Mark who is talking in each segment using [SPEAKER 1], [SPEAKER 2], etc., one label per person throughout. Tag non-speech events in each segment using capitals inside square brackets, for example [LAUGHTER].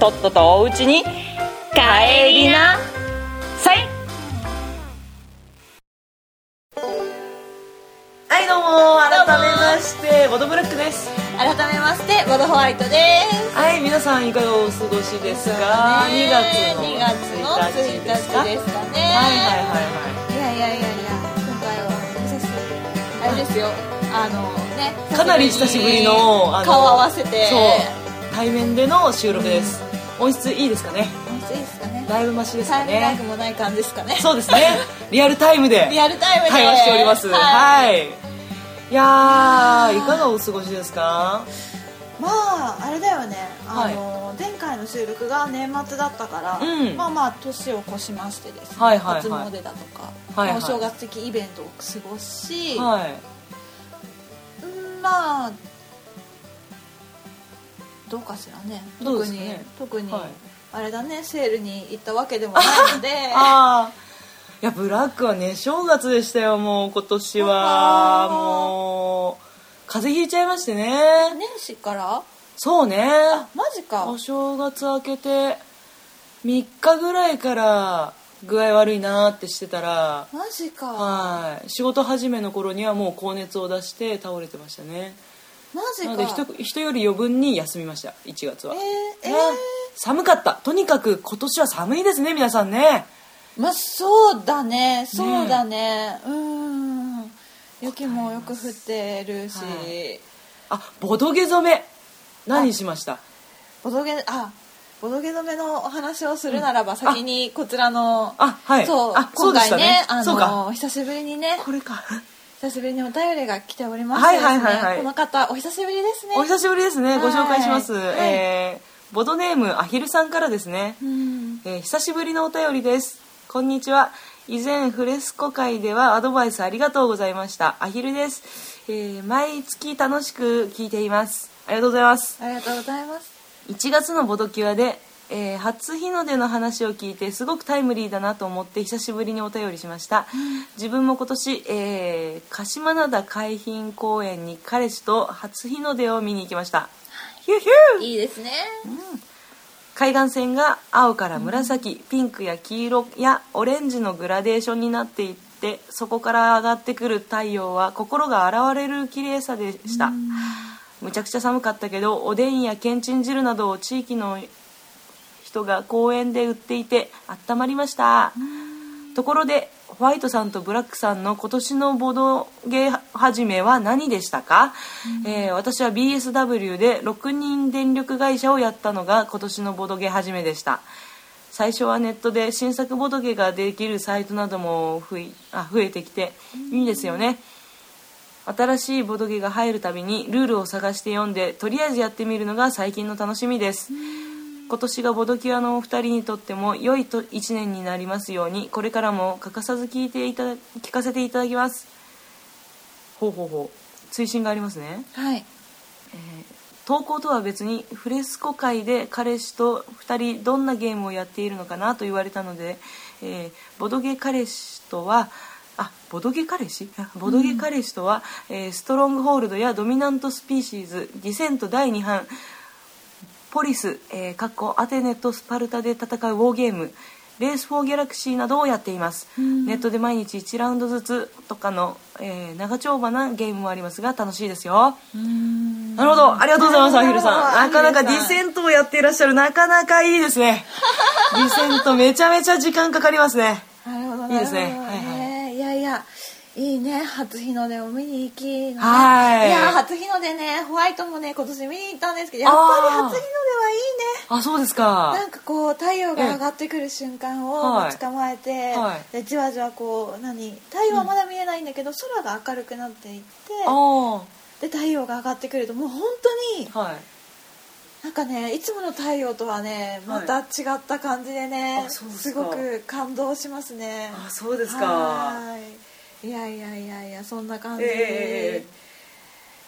[SPEAKER 1] とっととおうちに帰りな。さい。はいどうも改めましてボドブラックです。
[SPEAKER 2] 改めましてボドホワイトです。
[SPEAKER 1] はい皆さんいかがお過ごしですか？2月の
[SPEAKER 2] 2月の1日ですか？ね。
[SPEAKER 1] はいはいはい
[SPEAKER 2] いやい。やい。やいや今回はあれですよ。あのね
[SPEAKER 1] かなり久しぶりの
[SPEAKER 2] 顔合わせて
[SPEAKER 1] そう対面での収録です、音質いいですかね？
[SPEAKER 2] いいですかね？
[SPEAKER 1] だいぶマシですか
[SPEAKER 2] タイムラ
[SPEAKER 1] ね
[SPEAKER 2] グもない感じですかね？
[SPEAKER 1] そうですね。[LAUGHS] リアルタイムで
[SPEAKER 2] リアルタイムで。
[SPEAKER 1] 会話しております。
[SPEAKER 2] はい。
[SPEAKER 1] はい、い、やーいかがお過ごしですか？
[SPEAKER 2] まああれだよね。
[SPEAKER 1] はい。
[SPEAKER 2] あの、前回の収録が年末だったから、
[SPEAKER 1] うん。
[SPEAKER 2] まあまあ年を越しましてですね、
[SPEAKER 1] はいはいはい。
[SPEAKER 2] 初詣だとか、
[SPEAKER 1] はいはい。
[SPEAKER 2] お正月的イベントを過ごし、
[SPEAKER 1] はい。
[SPEAKER 2] うんまあどうかしらね。特に、
[SPEAKER 1] ね。
[SPEAKER 2] 特に、
[SPEAKER 1] はい。
[SPEAKER 2] あれだねセールに行ったわけでもないので。
[SPEAKER 1] ああいやブラックはね正月でしたよもう今年は。もう風邪ひいちゃいましてね。
[SPEAKER 2] 年始から？
[SPEAKER 1] そうね。
[SPEAKER 2] マジか。
[SPEAKER 1] お正月明けて3日ぐらいから具合悪いなーってしてたら。
[SPEAKER 2] マジか。
[SPEAKER 1] はい。仕事始めの頃にはもう高熱を出して倒れてましたねなので人人より余分に休みました1月は、
[SPEAKER 2] えー、え
[SPEAKER 1] ね寒かった。とにかく今年は寒いですね皆さんね。
[SPEAKER 2] ー、まあそうだね。そうだね。うん。雪もよく降ってるし、
[SPEAKER 1] はい。あボドゲ染め。何しました？
[SPEAKER 2] ボドゲあボドゲ止めのお話をするならば、先にこちらの
[SPEAKER 1] あはい。
[SPEAKER 2] そう今
[SPEAKER 1] でしたね。
[SPEAKER 2] 回ねあ
[SPEAKER 1] そうか。
[SPEAKER 2] の久しぶりにね。
[SPEAKER 1] これか
[SPEAKER 2] 久しぶりにお便りが来ております。ね、
[SPEAKER 1] はいはいはいはい。
[SPEAKER 2] この方お久しぶりですね。
[SPEAKER 1] お久しぶりですね。ご紹介します、
[SPEAKER 2] はい。
[SPEAKER 1] えーボドネームアヒルさんからですね、
[SPEAKER 2] うん。
[SPEAKER 1] えー久しぶりのお便りです。こんにちは。以前フレスコ会ではアドバイスありがとうございました。アヒルです、えー毎月楽しく聞いています。ありがとうございます。
[SPEAKER 2] ありがとうございます。
[SPEAKER 1] 1月のボドキュアで、えー初日の出の話を聞いてすごくタイムリーだなと思って久しぶりにお便りしました、自分も今年、えー鹿島灘海浜公園に彼氏と初日の出を見に行きました。ヒューヒュー。
[SPEAKER 2] いいですね。
[SPEAKER 1] 海岸線が青から紫、ピンクや黄色やオレンジのグラデーションになっていってそこから上がってくる太陽は心が洗われる綺麗さでした。むちゃくちゃ寒かったけどおでんやけんちん汁などを地域の人が公園で売っていて温まりました。ところでホワイトさんとブラックさんの今年のボドゲ始めは何でしたか、えー私は BSW で6人電力会社をやったのが今年のボドゲ始めでした。最初はネットで新作ボドゲができるサイトなども増えあ増えてきていいですよね。新しいボドゲが入るたびにルールを探して読んでとりあえずやってみるのが最近の楽しみです今年がボドキュアのお二人にとっても良いと1年になりますようにこれからも欠かさず聞いていただ聞かせていただきます。ほうほうほう。追伸がありますね。
[SPEAKER 2] はい。
[SPEAKER 1] 投稿とは別にフレスコ会で彼氏と2人どんなゲームをやっているのかなと言われたので、えーボドゲ彼氏とはあボドゲ彼氏？あ [LAUGHS] ボドゲ彼氏とは、えーストロングホールドやドミナントスピーシーズディセント第2版ポリス、えー、かっこアテネとスパルタで戦うウォーゲームレース・フォー・ギャラクシーなどをやっています、ネットで毎日1ラウンドずつとかの、えー長丁場なゲームもありますが楽しいですよ。なるほど。ありがとうございますアヒルさん。なかなかディセントをやっていらっしゃる。なかなかいいですね。[LAUGHS] ディセントめちゃめちゃ時間かかりますね。
[SPEAKER 2] なるほど。
[SPEAKER 1] いいですね。はいい
[SPEAKER 2] いね初日の出を見に行きのね
[SPEAKER 1] はい。
[SPEAKER 2] いや初日の出ねホワイトもね今年見に行ったんですけどやっぱり初日の出はいいね。
[SPEAKER 1] あそうですか。
[SPEAKER 2] なんかこう太陽が上がってくる瞬間を
[SPEAKER 1] はい。
[SPEAKER 2] 待ち構えて、
[SPEAKER 1] はい。
[SPEAKER 2] でじわじわこう何太陽はまだ見えないんだけど、空が明るくなっていって
[SPEAKER 1] あ
[SPEAKER 2] で太陽が上がってくるともう本当に
[SPEAKER 1] あはい。
[SPEAKER 2] なんかねいつもの太陽とはねまた違った感じでね、
[SPEAKER 1] あそうですか。
[SPEAKER 2] ごく感動しますね。
[SPEAKER 1] あそうですか。
[SPEAKER 2] はいいやいやいやいやそんな感じ。
[SPEAKER 1] え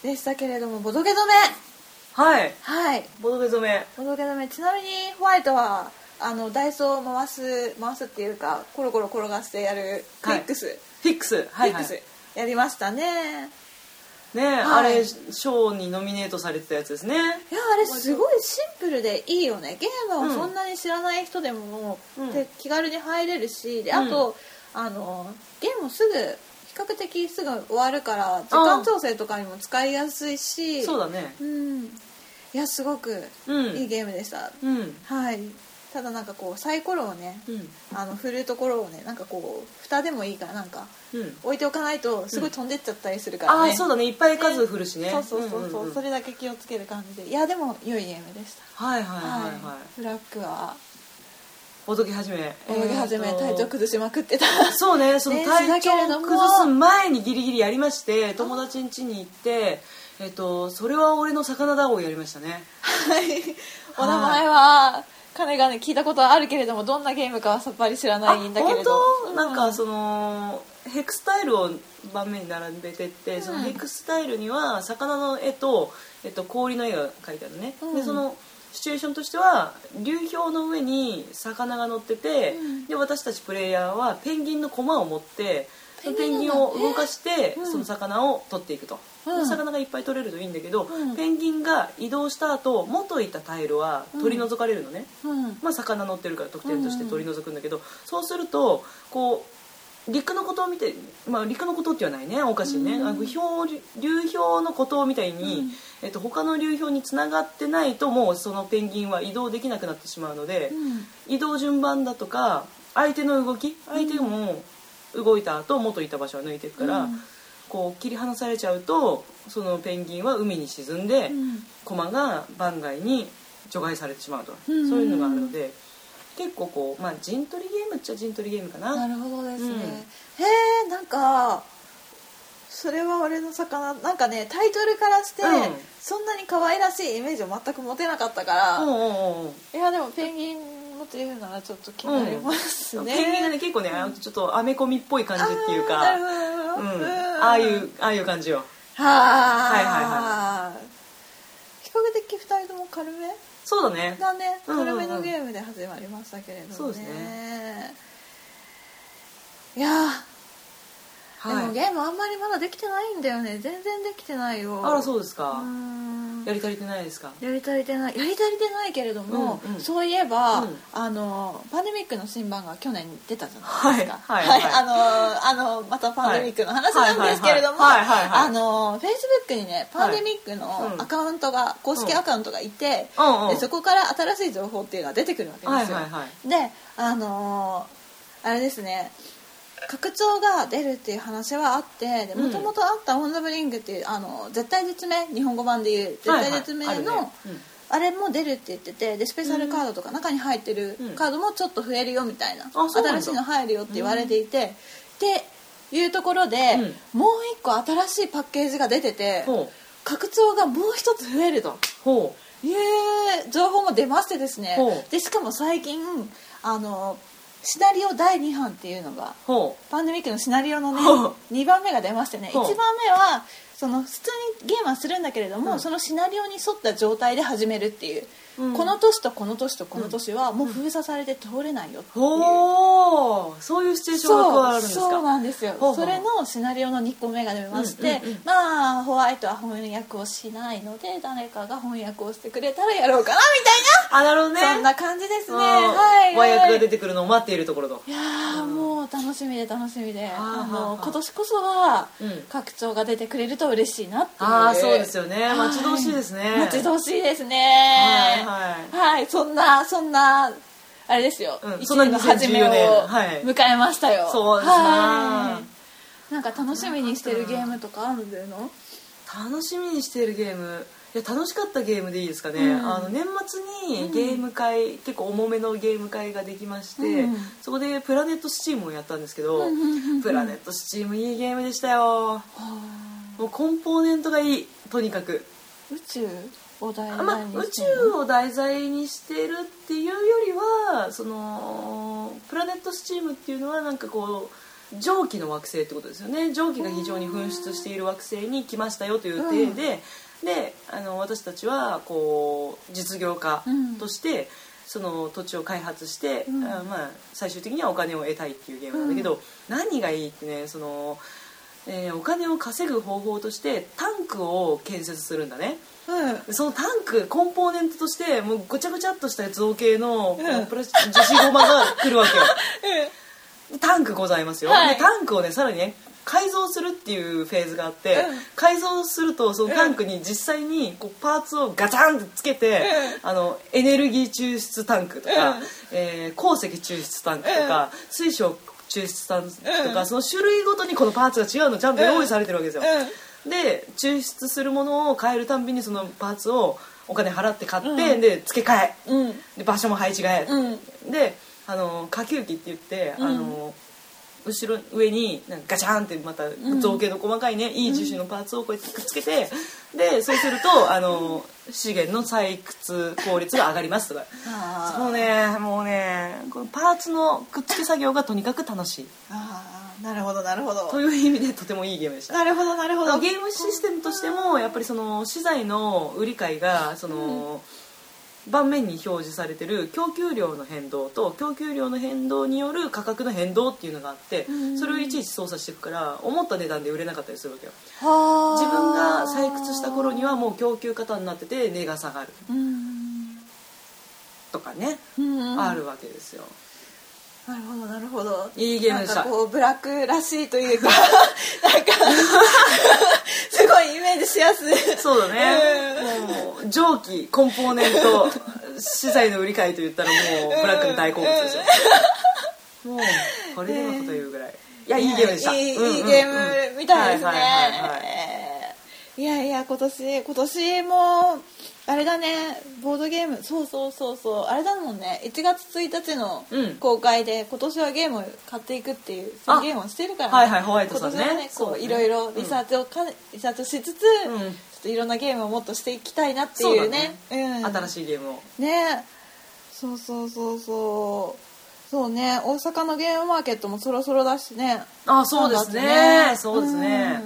[SPEAKER 2] でしたけれどもボドゲ止め。
[SPEAKER 1] はい。
[SPEAKER 2] はい。
[SPEAKER 1] ボドゲ染め。
[SPEAKER 2] ボドゲ止め。ちなみにホワイトはあのダイソーを回す回すっていうかコロコロ転がしてやるフ
[SPEAKER 1] はい。
[SPEAKER 2] ィックス、
[SPEAKER 1] フィックス。はいはい。
[SPEAKER 2] フィックス。やりましたね。
[SPEAKER 1] ねあれ賞にノミネートされてたやつですね。
[SPEAKER 2] いやあれすごいシンプルでいいよね。ゲームをそんなに知らない人でも、
[SPEAKER 1] うん。
[SPEAKER 2] で気軽に入れるしであと、あのゲームもすぐ比較的すぐ終わるから時間調整とかにも使いやすいし
[SPEAKER 1] そうだね。
[SPEAKER 2] うん。いやすごく
[SPEAKER 1] うん。
[SPEAKER 2] いいゲームでした、
[SPEAKER 1] うん。
[SPEAKER 2] はい。ただなんかこうサイコロをね
[SPEAKER 1] うん。
[SPEAKER 2] あの振るところをねなんかこう蓋でもいいからなんか
[SPEAKER 1] うん。
[SPEAKER 2] 置いておかないとすごい飛んでっちゃったりするからね、
[SPEAKER 1] ああそうだね。いっぱい数振るしね。
[SPEAKER 2] そうそうそうそう,、
[SPEAKER 1] んんん
[SPEAKER 2] それだけ気をつける感じで。いやでも良いゲームでした。
[SPEAKER 1] はいはいはい。はい。
[SPEAKER 2] フラッグは
[SPEAKER 1] おどけ始め。
[SPEAKER 2] 泳ぎ始め
[SPEAKER 1] えーと。
[SPEAKER 2] 体調崩しまくってた。
[SPEAKER 1] そうねその体調崩す前にギリギリやりまして友達ん家に行ってえっとそれは俺の魚だをやりましたね。
[SPEAKER 2] はい。お名前は彼がね聞いたことはあるけれどもどんなゲームかはさっぱり知らないんだけれど。
[SPEAKER 1] あ本当？なんかそのヘクスタイルを盤面に並べてって、そのヘクスタイルには魚の絵と、えっと、氷の絵が描いてあるね、
[SPEAKER 2] うん。
[SPEAKER 1] でそのシチュエーションとしては流氷の上に魚が乗ってて、
[SPEAKER 2] うん。
[SPEAKER 1] で私たちプレイヤーはペンギンの駒を持ってペンギン
[SPEAKER 2] ペンギン
[SPEAKER 1] を動かして、
[SPEAKER 2] うん。
[SPEAKER 1] その魚を取っていくと、
[SPEAKER 2] うん。
[SPEAKER 1] で魚がいっぱい取れるといいんだけど、
[SPEAKER 2] うん。
[SPEAKER 1] ペンギンが移動した後元いたタイルは取り除かれるのね、
[SPEAKER 2] うん。
[SPEAKER 1] まあ、魚乗ってるから得点として取り除くんだけど、そうするとこう陸のことを見て、まあ、陸のことってはないねおかしいね、
[SPEAKER 2] うん。
[SPEAKER 1] あの氷流氷のことみたいに、
[SPEAKER 2] うん。
[SPEAKER 1] えっと、他の流氷につながってないともうそのペンギンは移動できなくなってしまうので、移動順番だとか相手の動き相手も動いた後元いた場所は抜いていくから、
[SPEAKER 2] うん。
[SPEAKER 1] こう切り離されちゃうとそのペンギンは海に沈んで、
[SPEAKER 2] うん。
[SPEAKER 1] 駒が番外に除外されてしまうと、
[SPEAKER 2] うん。
[SPEAKER 1] そういうのがあるので結構こうまあ陣取りゲームっちゃ陣取りゲームかな。
[SPEAKER 2] なるほどですね、
[SPEAKER 1] うん。
[SPEAKER 2] へえんかそれは俺の魚なんかねタイトルからして、
[SPEAKER 1] うん。
[SPEAKER 2] そんなに可愛らしいイメージを全く持てなかったから、
[SPEAKER 1] うんうんうんうん。
[SPEAKER 2] いやでもペンギンもっていうならちょっと気になりますね、
[SPEAKER 1] ペンギンがね結構ねあのちょっとアメコミっぽい感じっていうか
[SPEAKER 2] あ
[SPEAKER 1] ああいうああいう感じよ。
[SPEAKER 2] はあ
[SPEAKER 1] はいはい
[SPEAKER 2] 比較的2人とも軽め？
[SPEAKER 1] そうだね。
[SPEAKER 2] だね。
[SPEAKER 1] うんうんうん。
[SPEAKER 2] 軽めのゲームで始まりましたけれどもね。
[SPEAKER 1] そうですね。
[SPEAKER 2] いや
[SPEAKER 1] はい。
[SPEAKER 2] もゲームあんまりまだできてないんだよね。全然できてないよ。
[SPEAKER 1] あらそう
[SPEAKER 2] う
[SPEAKER 1] ですか。やり足りてないですか？
[SPEAKER 2] やり足りてない。やり足りてないけれども、
[SPEAKER 1] うんうん。
[SPEAKER 2] そういえば、
[SPEAKER 1] うん。
[SPEAKER 2] あのパンデミックの新版が去年出たじゃないですか。
[SPEAKER 1] はい。はい。はい。
[SPEAKER 2] あのあのまたパンデミックの話なんですけれどもあのフェイスブックにねパンデミックの
[SPEAKER 1] うん。
[SPEAKER 2] アカウントが、公式アカウントがいて、
[SPEAKER 1] うん。うん。
[SPEAKER 2] でそこから新しい情報っていうのが出てくるわけですよ、
[SPEAKER 1] はい。はい。はい。
[SPEAKER 2] であのあれですね拡張が出るっていう話はあって
[SPEAKER 1] うん。
[SPEAKER 2] もともとあった「オン・ザ・ブリング」っていうあの絶対絶命日本語版でいう絶対絶命の、
[SPEAKER 1] はいはいあるね。うん。
[SPEAKER 2] あれも出るって言っててでスペシャルカードとか中に入ってる
[SPEAKER 1] うん。
[SPEAKER 2] カードもちょっと増えるよみたいな、
[SPEAKER 1] うなんだ。
[SPEAKER 2] 新しいの入るよって言われていて、っていうところで、もう一個新しいパッケージが出てて拡張がもう一つ増えると。
[SPEAKER 1] ほ
[SPEAKER 2] いう情報も出ましてですね。でしかも最近あのシナリオ第2版っていうのがパンデミックのシナリオのね
[SPEAKER 1] ほう。
[SPEAKER 2] 2番目が出ましてね。1
[SPEAKER 1] ほう。
[SPEAKER 2] 番目はその普通にゲームはするんだけれども、
[SPEAKER 1] うん。
[SPEAKER 2] そのシナリオに沿った状態で始めるっていう、
[SPEAKER 1] うん。
[SPEAKER 2] この年とこの年とこの年はもう封鎖されて通れないよって
[SPEAKER 1] う
[SPEAKER 2] いう、
[SPEAKER 1] ほうそういうシチュエーションが加わるんですか？
[SPEAKER 2] そうそうなんですよ。
[SPEAKER 1] ほうほう。
[SPEAKER 2] それのシナリオの2個目が出まして、
[SPEAKER 1] うんうんうん。
[SPEAKER 2] まあホワイトは翻訳をしないので誰かが翻訳をしてくれたらやろうかなみ
[SPEAKER 1] あなるほどね。
[SPEAKER 2] たいなそんな感じですね。
[SPEAKER 1] うん。
[SPEAKER 2] はい
[SPEAKER 1] 和訳が出
[SPEAKER 2] て
[SPEAKER 1] てくるのを待っているところと。
[SPEAKER 2] いやーもう楽しみで楽しみで、
[SPEAKER 1] はあ
[SPEAKER 2] あ
[SPEAKER 1] はあ
[SPEAKER 2] の
[SPEAKER 1] はあ。
[SPEAKER 2] 今年こそは
[SPEAKER 1] うん。
[SPEAKER 2] 拡張が出てくれると嬉しいなっていう。
[SPEAKER 1] ああそうですよね。
[SPEAKER 2] はい
[SPEAKER 1] 待ち遠しいですね。
[SPEAKER 2] 待ち遠しいですね。
[SPEAKER 1] はい
[SPEAKER 2] はいそんなそんなあれですよ、一
[SPEAKER 1] うんそんな
[SPEAKER 2] 年の初めを
[SPEAKER 1] 2014年。はい。
[SPEAKER 2] 迎えましたよ、
[SPEAKER 1] そうですな。
[SPEAKER 2] はい。なんか楽しみにしてるゲームとかあるの？
[SPEAKER 1] 楽しみにしているゲーム？いや楽しかったゲームでいいですかね、
[SPEAKER 2] うん。
[SPEAKER 1] あの年末にゲーム会、結構重めのゲーム会ができまして、
[SPEAKER 2] うん。
[SPEAKER 1] そこでプラネットスチームをやったんですけど、
[SPEAKER 2] うんうんうんうん。
[SPEAKER 1] プラネットスチームいいゲームでしたよ。もうコンポーネントがいいとにかく。
[SPEAKER 2] 宇宙？を題
[SPEAKER 1] まあ
[SPEAKER 2] 材に
[SPEAKER 1] 宇
[SPEAKER 2] してる
[SPEAKER 1] 宙を題材にしてるっていうよりはそのプラネットスチームっていうのはなんかこう蒸気の惑星ってことですよね。蒸気が非常に噴出している惑星に来ましたよという体で、であの私たちはこう実業家として、その土地を開発して、
[SPEAKER 2] ん。
[SPEAKER 1] あまあ、最終的にはお金を得たいっていうゲームなんだけど、何がいいってねその、えーお金を稼ぐ方法としてタンクを建設するんだね。
[SPEAKER 2] うん。
[SPEAKER 1] そのタンクコンポーネントとしてもうごちゃごちゃっとした造形の、
[SPEAKER 2] うん。
[SPEAKER 1] プラス樹脂ゴマが来るわけよ。でタンクございますよ、
[SPEAKER 2] はい。
[SPEAKER 1] でタンクをねさらにね改造するっていうフェーズがあって、
[SPEAKER 2] うん。
[SPEAKER 1] 改造するとそのタンクに実際にこうパーツをガチャンってつけて、あのエネルギー抽出タンクとか、
[SPEAKER 2] うん。
[SPEAKER 1] えー鉱石抽出タンクとか、水晶抽出タンクとか、その種類ごとにこのパーツが違うのちゃんと用意されてるわけですよ、で抽出するものを変えるたんびにそのパーツをお金払って買って、で付け替え。
[SPEAKER 2] うん。
[SPEAKER 1] で場所も配置替え、
[SPEAKER 2] うん。
[SPEAKER 1] であの下級機って言って、あの後ろ上になんかガチャンってまた造形の細かいね、いい樹脂のパーツをこうやってくっつけてでそうするとあの資源の採掘効率が上がりますとか。そうねもうねこのパーツのくっつけ作業がとにかく楽しい。
[SPEAKER 2] あーなるほどなるほど。
[SPEAKER 1] という意味でとてもいいゲームでした。
[SPEAKER 2] なるほどなるほど。
[SPEAKER 1] ゲームシステムとしてもやっぱりその資材の売り買いがその、盤面に表示されてる供給量の変動と供給量の変動による価格の変動っていうのがあってそれをいちいち操作していくから思った値段で売れなかったりするわけよ。自分が採掘した頃にはもう供給過多になってて値が下がる。
[SPEAKER 2] うん。
[SPEAKER 1] とかね、
[SPEAKER 2] うん
[SPEAKER 1] あるわけですよ。
[SPEAKER 2] なるほどなるほど。
[SPEAKER 1] いいゲームでした。
[SPEAKER 2] なんかこうブラックらしいというか。[LAUGHS] なんかすごいイメージしやすい。
[SPEAKER 1] そうだね、もう蒸気コンポーネント資材の売り買いと言ったらもうブラックの大好物ですよ。もうこれでもこと言うぐらい。いやいいゲームでした。
[SPEAKER 2] いい,、ゲームみたいですね、
[SPEAKER 1] い
[SPEAKER 2] やいや今年今年もあれだね。ボードゲーム。そうそうそうそう。あれだもんね。1月1日の
[SPEAKER 1] うん。
[SPEAKER 2] 公開で、今年はゲームを買っていくっていう
[SPEAKER 1] あ
[SPEAKER 2] 宣言をしてるから、ね、
[SPEAKER 1] はいはいホワイトさんね。
[SPEAKER 2] 今年はねこ
[SPEAKER 1] そう
[SPEAKER 2] いろいろリサーチをか、リサーチをしつつ、
[SPEAKER 1] うん。
[SPEAKER 2] ちょっといろんなゲームをもっとしていきたいなっていうね。うん、
[SPEAKER 1] 新しいゲームを。
[SPEAKER 2] ね。そうそうそうそう。そうね。大阪のゲームマーケットもそろそろだしね。
[SPEAKER 1] あそうですね。そうですね、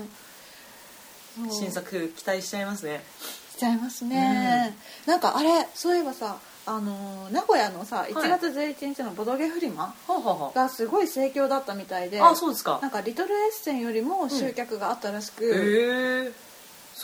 [SPEAKER 2] うん。そう。
[SPEAKER 1] 新作期待しちゃいますね。
[SPEAKER 2] しちゃいますね、なんかあれそういえばさあのー名古屋のさ1月11日のボドゲフリマがすごい盛況だったみたいで
[SPEAKER 1] あそうですか。
[SPEAKER 2] なんかリトルエッセンよりも集客があったらしく、
[SPEAKER 1] へえ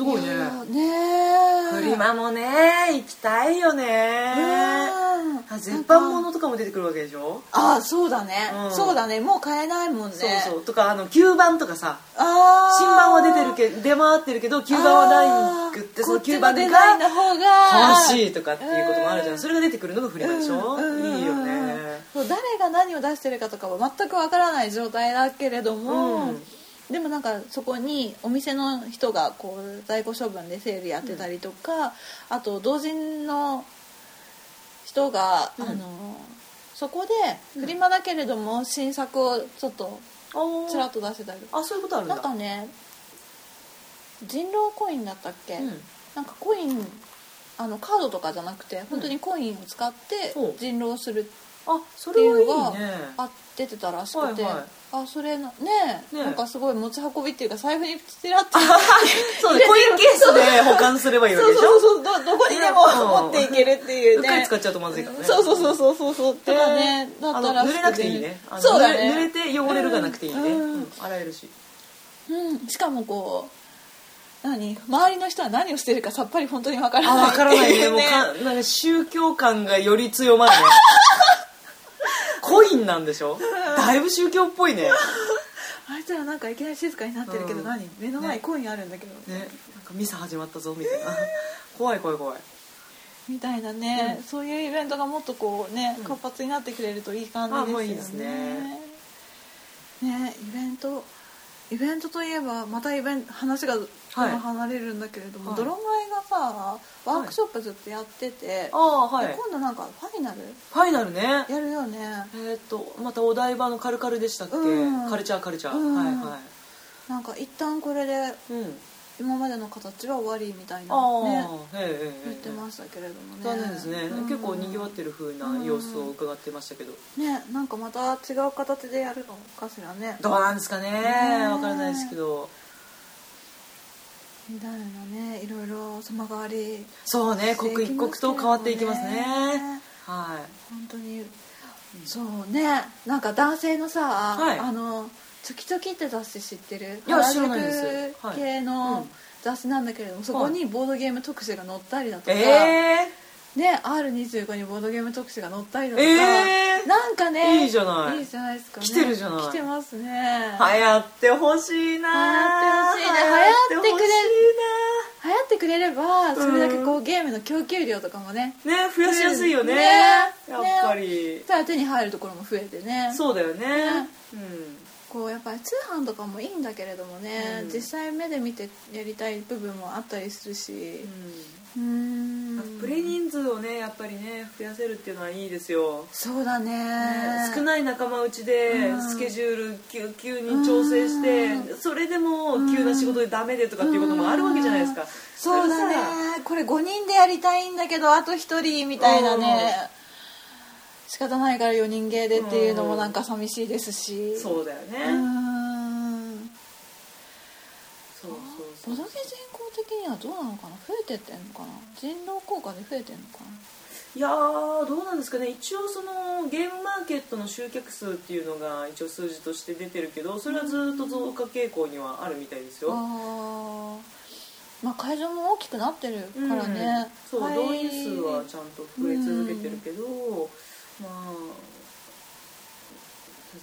[SPEAKER 1] すごいね。
[SPEAKER 2] ね
[SPEAKER 1] フリマもね行きたいよね。
[SPEAKER 2] うん。
[SPEAKER 1] あ絶版物とかも出てくるわけでしょ？
[SPEAKER 2] ああそうだね、
[SPEAKER 1] うん。
[SPEAKER 2] そうだね。もう買えないもんね。
[SPEAKER 1] そうそう。とかあの旧版とかさ新版は出てるけど出回ってるけど旧版はないくってその旧版が。欲しいとかっていうこともあるじゃん。それが出てくるのがフリマでしょ？
[SPEAKER 2] うん。
[SPEAKER 1] いいよね。
[SPEAKER 2] そう誰が何を出してるかとかは全くわからない状態だけれども、
[SPEAKER 1] うん
[SPEAKER 2] でもなんかそこにお店の人がこう在庫処分でセールやってたりとか、あと同人の人が、
[SPEAKER 1] うん。
[SPEAKER 2] あのそこでフリマだけれども新作をちょっとちらっと出してたり
[SPEAKER 1] あそういうことあるんだ。
[SPEAKER 2] なんかね人狼コインだったっけ、
[SPEAKER 1] うん。
[SPEAKER 2] なんかコインあのカードとかじゃなくて本当にコインを使って人狼するってい
[SPEAKER 1] う
[SPEAKER 2] のがあ出てたらしくて、
[SPEAKER 1] はいはい
[SPEAKER 2] あそれのね
[SPEAKER 1] ね
[SPEAKER 2] なんかすごい持ち運びっていうか財布にちらっと。
[SPEAKER 1] そうね。コインケースで保管すればいいわけでしょ？
[SPEAKER 2] そうそうそう。どどこにでも
[SPEAKER 1] うん。
[SPEAKER 2] 持っていけるっていう
[SPEAKER 1] うっかり
[SPEAKER 2] ね
[SPEAKER 1] 使っちゃうとまずいからね。
[SPEAKER 2] そうそうそうそうそう。そうとかね。だったら
[SPEAKER 1] 濡れなくていいね。
[SPEAKER 2] そうだ
[SPEAKER 1] 濡れ濡れ
[SPEAKER 2] ね
[SPEAKER 1] て汚れるがなくていいね、
[SPEAKER 2] うん。
[SPEAKER 1] うん。洗えるし。
[SPEAKER 2] うん。しかもこう何？周りの人は何をしてるかさっぱり本当にわからない。
[SPEAKER 1] あ分からないね。
[SPEAKER 2] ってう
[SPEAKER 1] もうかなんか宗教感がより強まるね [LAUGHS] コインなんでしょ？だいぶ宗教っぽいね。[LAUGHS]
[SPEAKER 2] あいつらなんかいきなり静かになってるけど
[SPEAKER 1] うん。
[SPEAKER 2] 何？目の前にコインあるんだけど、
[SPEAKER 1] ね。なんかミサ始まったぞみたいな。怖い怖い怖い。
[SPEAKER 2] みたいなね、
[SPEAKER 1] うん
[SPEAKER 2] そういうイベントがもっとこうね
[SPEAKER 1] うん。
[SPEAKER 2] 活発になってくれるといい感じですよね。
[SPEAKER 1] いいね。
[SPEAKER 2] ねイベントイベントといえばまたイベント話が
[SPEAKER 1] はい。
[SPEAKER 2] 離れるんだけれども、
[SPEAKER 1] はい。
[SPEAKER 2] 泥前がさワークショップずっとやってて、
[SPEAKER 1] はい。
[SPEAKER 2] で今度なんかファイナル？
[SPEAKER 1] ファイナルね。
[SPEAKER 2] やるよね。
[SPEAKER 1] えーっとまたお台場のカルカルでしたっけ、
[SPEAKER 2] うん。
[SPEAKER 1] カルチャーカルチャー、
[SPEAKER 2] うん。
[SPEAKER 1] はいは
[SPEAKER 2] なんか一旦これで
[SPEAKER 1] いうん
[SPEAKER 2] 今までの形は終わりみたいなね
[SPEAKER 1] へえ
[SPEAKER 2] 言ってましたけれどもね。
[SPEAKER 1] 残念ですね、
[SPEAKER 2] うん。
[SPEAKER 1] 結構にぎわってる風な様子を伺ってましたけど、
[SPEAKER 2] ねなんかまた違う形でやるのかしらね。
[SPEAKER 1] どうなんですかね。
[SPEAKER 2] ね
[SPEAKER 1] わからないですけど。
[SPEAKER 2] みたいなねいろいろ様変わり
[SPEAKER 1] そうね刻一刻と変わっていきますね。
[SPEAKER 2] ね
[SPEAKER 1] はい。
[SPEAKER 2] 本当に。そうね。なんか男性のさ、
[SPEAKER 1] はい。
[SPEAKER 2] あのチョキチョキって雑誌知ってる？
[SPEAKER 1] いや知らないです。はい。
[SPEAKER 2] 系
[SPEAKER 1] うん。
[SPEAKER 2] の雑誌なんだけれども、そこにボードゲーム特集が載ったりだとか、
[SPEAKER 1] え
[SPEAKER 2] ね R25 にボードゲーム特集が載ったりだとか、
[SPEAKER 1] えー。
[SPEAKER 2] なんかね
[SPEAKER 1] いいじゃない。
[SPEAKER 2] いいじゃないですかね。
[SPEAKER 1] 来てるじゃない。
[SPEAKER 2] 来てますね。
[SPEAKER 1] ー、流行ってほしいな
[SPEAKER 2] 流行ってほしいね。
[SPEAKER 1] 流行ってほしい
[SPEAKER 2] 流行ってくれればそれだけこう、ゲームの供給量とかもね。
[SPEAKER 1] なね増やしやすいよね。
[SPEAKER 2] ね。
[SPEAKER 1] やっぱり。
[SPEAKER 2] そしたら手に入るところも増えてね。
[SPEAKER 1] そうだよね。
[SPEAKER 2] ね。
[SPEAKER 1] うん
[SPEAKER 2] こうやっぱり通販とかもいいんだけれどもね、
[SPEAKER 1] うん。
[SPEAKER 2] 実際目で見てやりたい部分もあったりするし。うーん。
[SPEAKER 1] プレ人数をねやっぱりね増やせるっていうのはいいですよ。
[SPEAKER 2] そうだね。
[SPEAKER 1] 少ない仲間内で
[SPEAKER 2] うん。
[SPEAKER 1] スケジュール急急に調整して
[SPEAKER 2] う
[SPEAKER 1] それでも急な仕事でダメでとかっていうこともあるわけじゃないですか。
[SPEAKER 2] そうだね。これ5人でやりたいんだけどあと1人みたいなね仕方ないから4人芸でっていうのもなんか寂しいですし。
[SPEAKER 1] そうだよね。
[SPEAKER 2] う
[SPEAKER 1] そうそうそう。
[SPEAKER 2] ボドゲ人口的にはどうなのかな？増えてってんのかな？人狼効果で増えてんのかな？い
[SPEAKER 1] やーどうなんですかね。一応そのゲームマーケットの集客数っていうのが一応数字として出てるけどそれはずっと増加傾向にはあるみたいですよ。
[SPEAKER 2] あー。まあ会場も大きくなってるからね、
[SPEAKER 1] うん。そう、
[SPEAKER 2] はい。
[SPEAKER 1] 動員数はちゃんと増え続けてるけど、まあ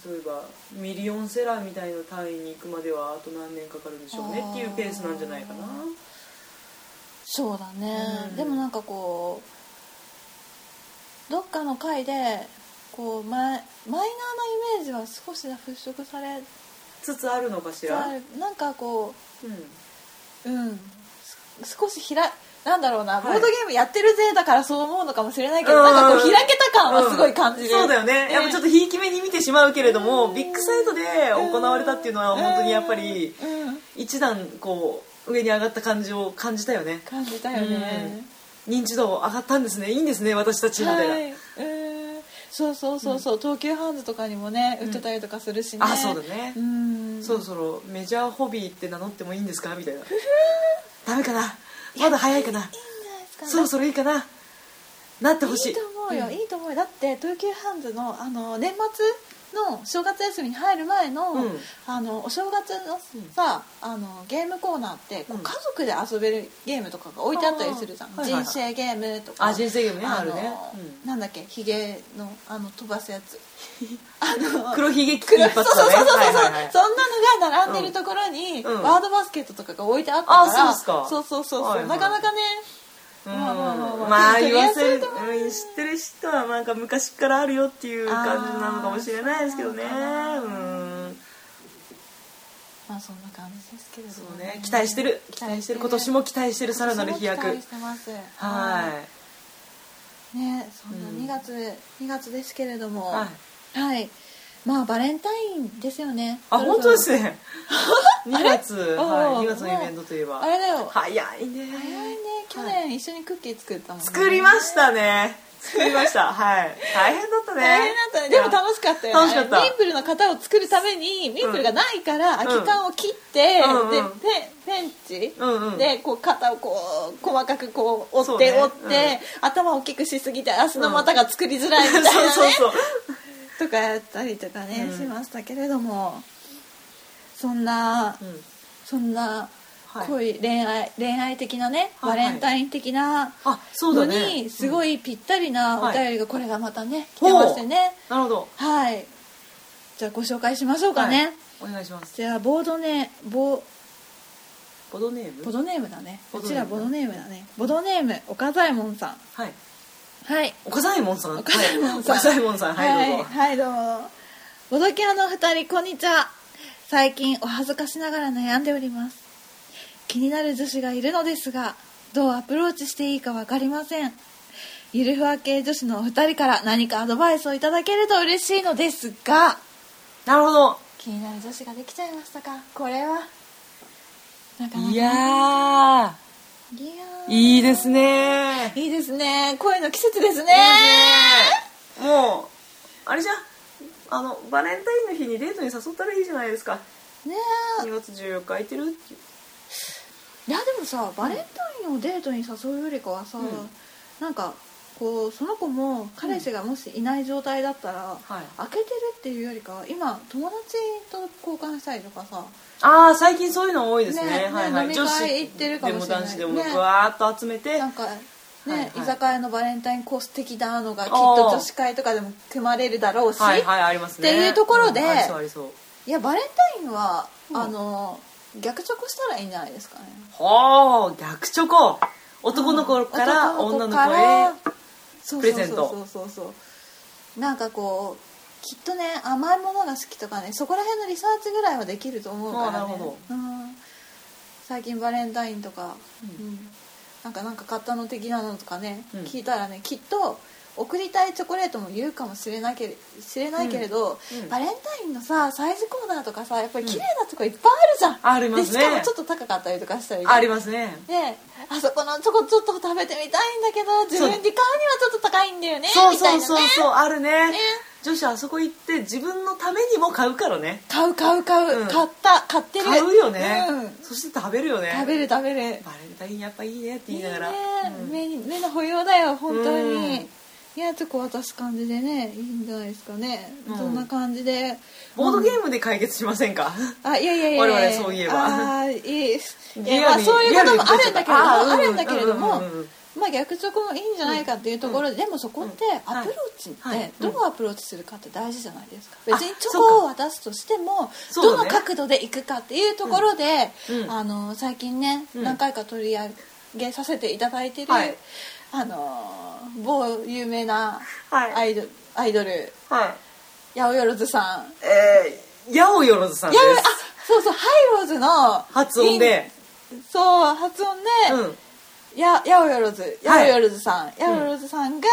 [SPEAKER 1] 例えばミリオンセラーみたいな単位に行くまではあと何年かかるんでしょうねっていうペースなんじゃないかな。
[SPEAKER 2] そうだね、
[SPEAKER 1] うん。
[SPEAKER 2] でもなんかこうどっかの回でこうマイマイナーなイメージは少し払拭され
[SPEAKER 1] つつあるのかしら
[SPEAKER 2] なんかこ
[SPEAKER 1] うん
[SPEAKER 2] ううんす少しひらなんだろうな、
[SPEAKER 1] い。
[SPEAKER 2] ボードゲームやってるぜだからそう思うのかもしれないけど、
[SPEAKER 1] うん。
[SPEAKER 2] なんかこう開けた感はすごい感じる、
[SPEAKER 1] そうだよね、やっぱちょっとひいき目に見てしまうけれども、
[SPEAKER 2] うん。
[SPEAKER 1] ビッグサイトで行われたっていうのは本当にやっぱり
[SPEAKER 2] うん。
[SPEAKER 1] 一段こう上に上がった感じを感じたよね。
[SPEAKER 2] 感じたよね、
[SPEAKER 1] 認知度上がったんですね。いいんですね私たちみたいな、
[SPEAKER 2] はい、うん。そうそうそうそう、東急ハンズとかにもね売ってたりとかするしね、
[SPEAKER 1] あそうだね。
[SPEAKER 2] うん。
[SPEAKER 1] そろそろメジャーホビーって名乗ってもいいんですか？みたいな。ダメかなまだ早いかな。そろそろいいかな。なってほしい。
[SPEAKER 2] いいと思うよ、いいと思うよ。だって東急ハンズのあの年末の正月休みに入る前の,、
[SPEAKER 1] うん。
[SPEAKER 2] あのお正月のさ、あのゲームコーナーって家族で遊べるゲームとかが置いてあったりするじゃん、人生ゲームとか。
[SPEAKER 1] あ人生ゲームね
[SPEAKER 2] あ
[SPEAKER 1] るね。
[SPEAKER 2] なんだっけヒゲのあの飛ばすやつ。あ [LAUGHS] の
[SPEAKER 1] 黒ひげ危機
[SPEAKER 2] 黒
[SPEAKER 1] 一発
[SPEAKER 2] そうそうそうそう、
[SPEAKER 1] はいはいはい。
[SPEAKER 2] そんなのが並んでるところに、
[SPEAKER 1] うん。
[SPEAKER 2] ワードバスケットとかが置いてあったから。
[SPEAKER 1] あそうですか。
[SPEAKER 2] そうそうそうそう、
[SPEAKER 1] はいはい
[SPEAKER 2] なかなかね
[SPEAKER 1] うん
[SPEAKER 2] まあ
[SPEAKER 1] 言わせる
[SPEAKER 2] う。
[SPEAKER 1] うん知ってる人はなんか昔からあるよっていう感じなのかもしれないですけどね。
[SPEAKER 2] う
[SPEAKER 1] ん。
[SPEAKER 2] まあそんな感じですけれども
[SPEAKER 1] そうね。期待してる。期待してる。今年も期待してるさらなる飛躍。
[SPEAKER 2] 今年も期待してます。
[SPEAKER 1] はい。
[SPEAKER 2] ねそんな
[SPEAKER 1] うん
[SPEAKER 2] 2月、2月ですけれども。
[SPEAKER 1] はい。
[SPEAKER 2] はいまあバレンタインですよね。
[SPEAKER 1] あ本当です
[SPEAKER 2] ね。[LAUGHS]
[SPEAKER 1] ね2月
[SPEAKER 2] あ
[SPEAKER 1] はい
[SPEAKER 2] れ
[SPEAKER 1] 2月のイベントといえば。
[SPEAKER 2] あれだよ。
[SPEAKER 1] 早いね。
[SPEAKER 2] 早いね。去年一緒にクッキー作ったもんね。
[SPEAKER 1] 作りましたね。作りました。[LAUGHS] はい。大変だったね。
[SPEAKER 2] 大変だったね。でも楽しかったよね。
[SPEAKER 1] 楽しかった。
[SPEAKER 2] ミープルの型を作るためにミープルがないから空き缶を切って、
[SPEAKER 1] うんうん。
[SPEAKER 2] でペンペンチ、
[SPEAKER 1] うんうん。
[SPEAKER 2] でこう型をこう細かくこう折って折って、頭を大きくしすぎて足の股が作りづらいみたいなね、[LAUGHS]
[SPEAKER 1] そうそうそう
[SPEAKER 2] とかやったりとかね、
[SPEAKER 1] うん。
[SPEAKER 2] しましたけれどもそんな、
[SPEAKER 1] うん。
[SPEAKER 2] そんな
[SPEAKER 1] はい。
[SPEAKER 2] 恋、恋愛恋愛的なねバ
[SPEAKER 1] はいはい。
[SPEAKER 2] レンタイン的な
[SPEAKER 1] あそう
[SPEAKER 2] の
[SPEAKER 1] だね。
[SPEAKER 2] にすご
[SPEAKER 1] い
[SPEAKER 2] いぴったりなお
[SPEAKER 1] はい。
[SPEAKER 2] 便りがこれがまたね、来てましてね。
[SPEAKER 1] なるほど。
[SPEAKER 2] はい。じゃあご紹介しましょうかね、
[SPEAKER 1] はい。お願いします。
[SPEAKER 2] じゃあボードネボ
[SPEAKER 1] ボドネーム？
[SPEAKER 2] ボドネームだね。
[SPEAKER 1] ボドネーム
[SPEAKER 2] こちらボドネームだね。ボドネーム岡左衛門さん。
[SPEAKER 1] はい
[SPEAKER 2] はい。
[SPEAKER 1] 岡左衛門さん。
[SPEAKER 2] 岡左衛門さん。
[SPEAKER 1] さん。はいどうぞ。
[SPEAKER 2] はい、どうも。ボドキャの二人こんにちは。最近お恥ずかしながら悩んでおります。気になる女子がいるのですがどうアプローチしていいか分かりません。ゆるふわ系女子のお二人から何かアドバイスをいただけると嬉しいのですが
[SPEAKER 1] なるほど。
[SPEAKER 2] 気になる女子ができちゃいましたか？これは。なかなか。
[SPEAKER 1] いや
[SPEAKER 2] い
[SPEAKER 1] いいですね。
[SPEAKER 2] いいですね。恋の季節ですね。
[SPEAKER 1] もうあれじゃあのバレンタインの日にデートに誘ったらいいじゃないですか。
[SPEAKER 2] ね
[SPEAKER 1] 2月14日空いてるっていう。
[SPEAKER 2] えいやでもさバレンタインをデートに誘うよりかはさ、
[SPEAKER 1] うん。
[SPEAKER 2] なんかこうその子も彼氏がもしいない状態だったら、
[SPEAKER 1] はい。
[SPEAKER 2] 開けてるっていうよりかは今友達と交換したりとかさ
[SPEAKER 1] ああ最近そういうの多いですね。
[SPEAKER 2] ね
[SPEAKER 1] はいはい。
[SPEAKER 2] ね飲み会行ってるかもしれない。
[SPEAKER 1] でも男子でもわーっと集めて、
[SPEAKER 2] なんかね、
[SPEAKER 1] はいはい。
[SPEAKER 2] 居酒屋のバレンタインコース的なのがきっと女子会とかでも組まれるだろうし、
[SPEAKER 1] はいはいありますね。
[SPEAKER 2] っていうところで
[SPEAKER 1] うんありそうありそう
[SPEAKER 2] いやバレンタインは、
[SPEAKER 1] うん
[SPEAKER 2] あの逆チョコしたらいいんじゃないですかね。
[SPEAKER 1] ほう逆チョコ。男の子から
[SPEAKER 2] 男
[SPEAKER 1] 女の子へ
[SPEAKER 2] そう
[SPEAKER 1] プレゼント。
[SPEAKER 2] そうそうそうそう。なんかこうきっとね甘いものが好きとかねそこら辺のリサーチぐらいはできると思うからね。うん、最近バレンタインとか、
[SPEAKER 1] うん。
[SPEAKER 2] うん。なんかなんか買ったの的なのとかね、
[SPEAKER 1] うん。
[SPEAKER 2] 聞いたらねきっと送りたいチョコレートも言うかもしれないけれないけれど、
[SPEAKER 1] うん。うん。
[SPEAKER 2] バレンタインのさサイズコーナーとかさやっぱり綺麗なとこいっぱいあるじゃん、
[SPEAKER 1] ありますね。
[SPEAKER 2] でしかもちょっと高かったりとかしたり
[SPEAKER 1] ありますね。
[SPEAKER 2] であそこのチョコちょっと食べてみたいんだけど自分で買うにはちょっと高いんだよね
[SPEAKER 1] そう
[SPEAKER 2] みたいなね
[SPEAKER 1] そうそうそうあるね。
[SPEAKER 2] ね。
[SPEAKER 1] 女子あそこ行って自分のためにも買うからね。
[SPEAKER 2] 買う買う買う、
[SPEAKER 1] うん。
[SPEAKER 2] 買った買ってる。
[SPEAKER 1] 買うよね、
[SPEAKER 2] うん。
[SPEAKER 1] そして食べるよね。
[SPEAKER 2] 食べる食べる。
[SPEAKER 1] バレンタインやっぱいいねって言いながら。うん。
[SPEAKER 2] 目に目の保養だよ本当に、
[SPEAKER 1] うん
[SPEAKER 2] いやチョコ渡す感じでねいいんじゃないですかね、
[SPEAKER 1] うん。
[SPEAKER 2] そんな感じで。
[SPEAKER 1] ボードゲームで解決しませんか、
[SPEAKER 2] あいやいやいやいや。
[SPEAKER 1] 我々そういえば。
[SPEAKER 2] あーいい。いやまあそういうこともあるんだけれども
[SPEAKER 1] リアルに
[SPEAKER 2] あるんだけれども、まあ逆チョコもいいんじゃないかっていうところで、でもそこって
[SPEAKER 1] うん。
[SPEAKER 2] アプローチって
[SPEAKER 1] はい。はい
[SPEAKER 2] どうアプローチするかって大事じゃないですか、
[SPEAKER 1] あ
[SPEAKER 2] 別にチョコを渡すとしてもどの角度でいくかっていうところで、
[SPEAKER 1] うん。うん。
[SPEAKER 2] あの最近ね、
[SPEAKER 1] うん。
[SPEAKER 2] 何回か取り上げさせていただいてる、
[SPEAKER 1] はい
[SPEAKER 2] あの某有名な
[SPEAKER 1] はい。
[SPEAKER 2] アイド,、アイドル。
[SPEAKER 1] はい。
[SPEAKER 2] 八百万さん。
[SPEAKER 1] えー、八百万さんで
[SPEAKER 2] やあ
[SPEAKER 1] す
[SPEAKER 2] そうそうハイローズの
[SPEAKER 1] 発音で。
[SPEAKER 2] そう発音で、
[SPEAKER 1] うん。
[SPEAKER 2] やヤオヨロズヤオ
[SPEAKER 1] はい。
[SPEAKER 2] ヨロズさん、ヤオヨロズさんが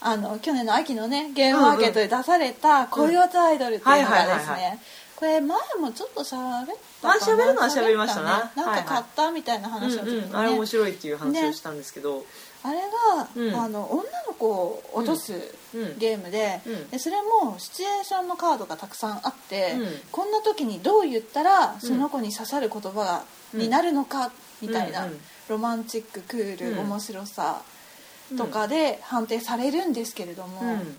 [SPEAKER 2] あの去年の秋のねゲームマーケットで出された恋オツアイドルっていうのがですねこれ前もちょっと喋ったか
[SPEAKER 1] まあ
[SPEAKER 2] な
[SPEAKER 1] 喋るのは喋りましたな。
[SPEAKER 2] 喋ったねなんか買ったみたいな
[SPEAKER 1] うん
[SPEAKER 2] 話をちょっとね、
[SPEAKER 1] うん、あれ面白いっていう話をしたんですけど、
[SPEAKER 2] あれが、
[SPEAKER 1] うん。
[SPEAKER 2] あの女の子を落とす
[SPEAKER 1] うん。
[SPEAKER 2] ゲームで,、
[SPEAKER 1] うん。
[SPEAKER 2] でそれもシチュエーションのカードがたくさんあって、
[SPEAKER 1] うん。
[SPEAKER 2] こんな時にどう言ったらその子に刺さる言葉になるのかみたいな、ロマンチッククール、
[SPEAKER 1] うん。
[SPEAKER 2] 面白さとかで判定されるんですけれども、
[SPEAKER 1] うん。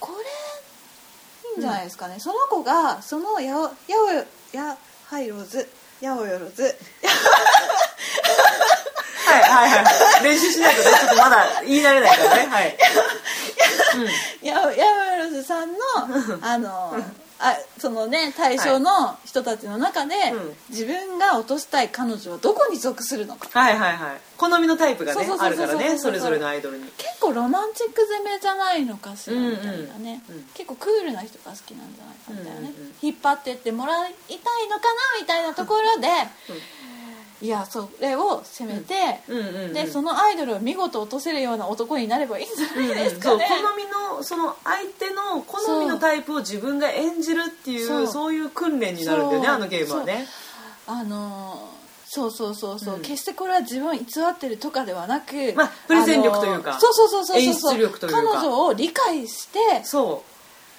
[SPEAKER 2] これいいんじゃないですかね、その子がそのやおややハイローズやおよろず
[SPEAKER 1] はいはいはい。練習しないとねちょっとまだ言い慣れないからね。はい、
[SPEAKER 2] ややおよろずさんの [LAUGHS] あのあそのね対象の人たちの中で、
[SPEAKER 1] うん。
[SPEAKER 2] 自分が落としたい彼女はどこに属するのか。
[SPEAKER 1] うん、はいはいはい。好みのタイプがねあるからね。それぞれのアイドルに。
[SPEAKER 2] 結構ロマンチック攻めじゃないのかしらみたいなね、
[SPEAKER 1] うんうん
[SPEAKER 2] 結構クールな人が好きなんじゃないかみたいなね、
[SPEAKER 1] うんうんうん。
[SPEAKER 2] 引っ張ってってもらいたいのかなみたいなところで、いやそれを攻めて、
[SPEAKER 1] うんうんうん。
[SPEAKER 2] でそのアイドルを見事落とせるような男になればいいんじゃないです
[SPEAKER 1] そう
[SPEAKER 2] かね、
[SPEAKER 1] 好みのその相手の好みのタイプを自分が演じるっていう
[SPEAKER 2] そう。
[SPEAKER 1] そういう訓練になるんだよね
[SPEAKER 2] そう。
[SPEAKER 1] あのゲームはね。
[SPEAKER 2] あのーそうそうそうそう、
[SPEAKER 1] うん。
[SPEAKER 2] 決してこれは自分を偽ってるとかではなく、
[SPEAKER 1] まあプレゼン力というか
[SPEAKER 2] あのーそうそうそうそうそう。
[SPEAKER 1] 演出力というか。
[SPEAKER 2] 彼女を理解して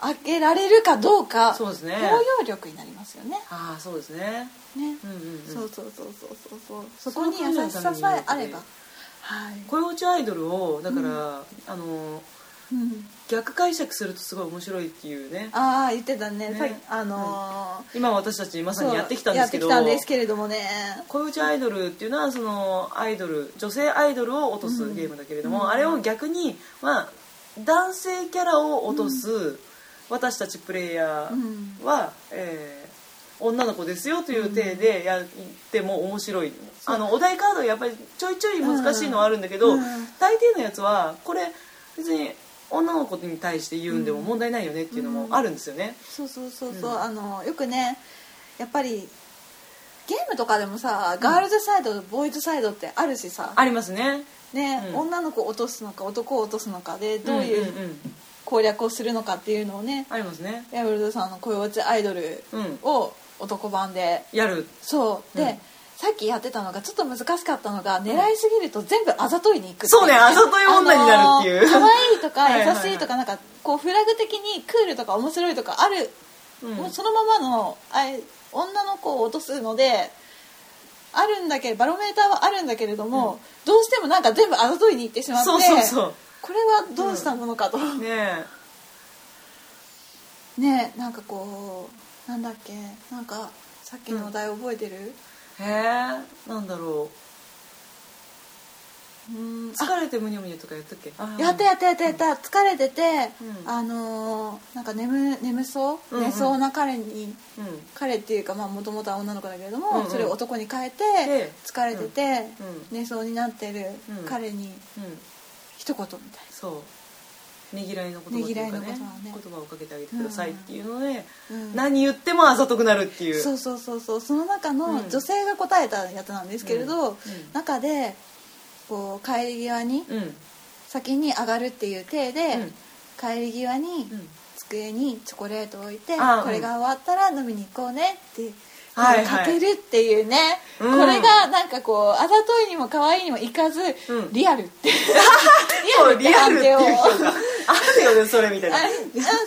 [SPEAKER 1] そう
[SPEAKER 2] あげられるかどうか
[SPEAKER 1] そうですね。
[SPEAKER 2] 包容力になりますよね。
[SPEAKER 1] ああそうですね。
[SPEAKER 2] ね、
[SPEAKER 1] うんうんうん。
[SPEAKER 2] そうそうそうそうそうそこに。優しささえあれば。はい、
[SPEAKER 1] 恋落ちアイドルをだから、あの
[SPEAKER 2] うん、
[SPEAKER 1] 逆解釈するとすごい面白いっていうね。
[SPEAKER 2] ああ言ってたね。
[SPEAKER 1] ね。
[SPEAKER 2] あのー
[SPEAKER 1] 今私たちまさにやってきたんですけど。
[SPEAKER 2] やってきたんですけれどもね。
[SPEAKER 1] 恋落ちアイドルっていうのはそのアイドル女性アイドルを落とすゲームだけれども、
[SPEAKER 2] うん。
[SPEAKER 1] あれを逆に、まあ、男性キャラを落とす私たちプレイヤーは、えー女の子ですよという体でやっても面白い、あのお題カードやっぱりちょいちょい難しいのはあるんだけど、
[SPEAKER 2] うん
[SPEAKER 1] 大抵のやつはこれ別に女の子に対して言うんでも問題ないよねっていうのもあるんですよね。
[SPEAKER 2] そうそうそうそう、
[SPEAKER 1] うん。
[SPEAKER 2] あのよくねやっぱりゲームとかでもさガールズサイド、ボーイズサイドってあるしさ。
[SPEAKER 1] ありますね。
[SPEAKER 2] ね、
[SPEAKER 1] うん。
[SPEAKER 2] 女の子を落とすのか男を落とすのかでどういうん
[SPEAKER 1] んん
[SPEAKER 2] 攻略をするのかっていうのをね
[SPEAKER 1] ありますね。
[SPEAKER 2] ヤブルドさんの恋落ちアイドル
[SPEAKER 1] うん。
[SPEAKER 2] を男版で。
[SPEAKER 1] やる。
[SPEAKER 2] そう。で、
[SPEAKER 1] うん。
[SPEAKER 2] さっきやってたのがちょっと難しかったのが狙いすぎると全部あざといに行く
[SPEAKER 1] そうねあざとい女になるっていう。
[SPEAKER 2] あのー可愛いとか優しいとかなんかこうフラグ的にクールとか面白いとかある、
[SPEAKER 1] うん。
[SPEAKER 2] もうそのままのあれ女の子を落とすのであるんだけどバロメーターはあるんだけれども、どうしてもなんか全部あざといに行ってしまって。
[SPEAKER 1] そうそうそう
[SPEAKER 2] これはどうしたものかと、
[SPEAKER 1] ね
[SPEAKER 2] ねなんかこうなんだっけ。なんかさっきのお題覚えてる、
[SPEAKER 1] えへえなんだろ
[SPEAKER 2] う。
[SPEAKER 1] う
[SPEAKER 2] ん。
[SPEAKER 1] 疲れてむにゃむにゃとかやったっけ？あ
[SPEAKER 2] やったやったやったやった。疲れてて、
[SPEAKER 1] うん。
[SPEAKER 2] あのーなんか眠眠そう、
[SPEAKER 1] うんうん。
[SPEAKER 2] 寝そうな彼に
[SPEAKER 1] うん。
[SPEAKER 2] 彼っていうかもともとは女の子だけれども、
[SPEAKER 1] うんうん。
[SPEAKER 2] それを男に変えて
[SPEAKER 1] で
[SPEAKER 2] 疲れてて、
[SPEAKER 1] うん。
[SPEAKER 2] 寝そうになってる
[SPEAKER 1] うん。
[SPEAKER 2] 彼に
[SPEAKER 1] うん
[SPEAKER 2] 一言みたい
[SPEAKER 1] そう。ねぎらいの言葉っていうかね。
[SPEAKER 2] ね言葉
[SPEAKER 1] をかけてあげてくださいっていうので、
[SPEAKER 2] な、うん。
[SPEAKER 1] 何言ってもあざとくなるっていう。
[SPEAKER 2] そうそうそうそう。その中の
[SPEAKER 1] うん。
[SPEAKER 2] 女性が答えたやつなんですけれど、
[SPEAKER 1] うん。
[SPEAKER 2] 中でこう帰り際に
[SPEAKER 1] うん。
[SPEAKER 2] 先に上がるっていう体で、
[SPEAKER 1] うん。
[SPEAKER 2] 帰り際に
[SPEAKER 1] うん。
[SPEAKER 2] 机にチョコレートを置いて、これが終わったら飲みに行こうねって
[SPEAKER 1] はいはい。
[SPEAKER 2] かけるっていうね、
[SPEAKER 1] うん。
[SPEAKER 2] これがなんかこうあざといにも可愛いにもいかず、
[SPEAKER 1] うん。
[SPEAKER 2] リアルって [LAUGHS]
[SPEAKER 1] リアルって
[SPEAKER 2] 判定を。
[SPEAKER 1] あるよねそれみたいな。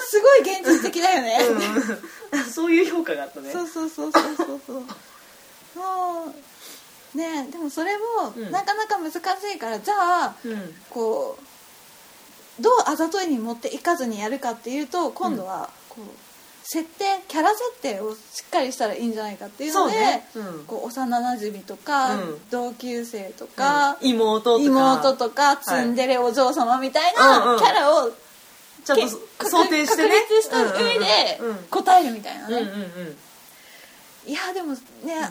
[SPEAKER 2] すごい現実的だよね、
[SPEAKER 1] うん。そういう評価があったね。
[SPEAKER 2] そうそうそうそうそうそう。ねでもそれも
[SPEAKER 1] うん。
[SPEAKER 2] なかなか難しいから、じゃあ
[SPEAKER 1] うん。
[SPEAKER 2] こうどうあざといに持っていかずにやるかっていうと今度はこう設定キャラ設定をしっかりしたらいいんじゃないかっていうので
[SPEAKER 1] ね。うん。
[SPEAKER 2] こう幼なじみとか、
[SPEAKER 1] うん。
[SPEAKER 2] 同級生とか、
[SPEAKER 1] うん。妹とか。
[SPEAKER 2] 妹とかツンデレお嬢様みたいなキャラを
[SPEAKER 1] ちゃんと
[SPEAKER 2] け
[SPEAKER 1] 想定してね。
[SPEAKER 2] 確立した上で答えるみたいなね、
[SPEAKER 1] うんうんうん。
[SPEAKER 2] いやでもね、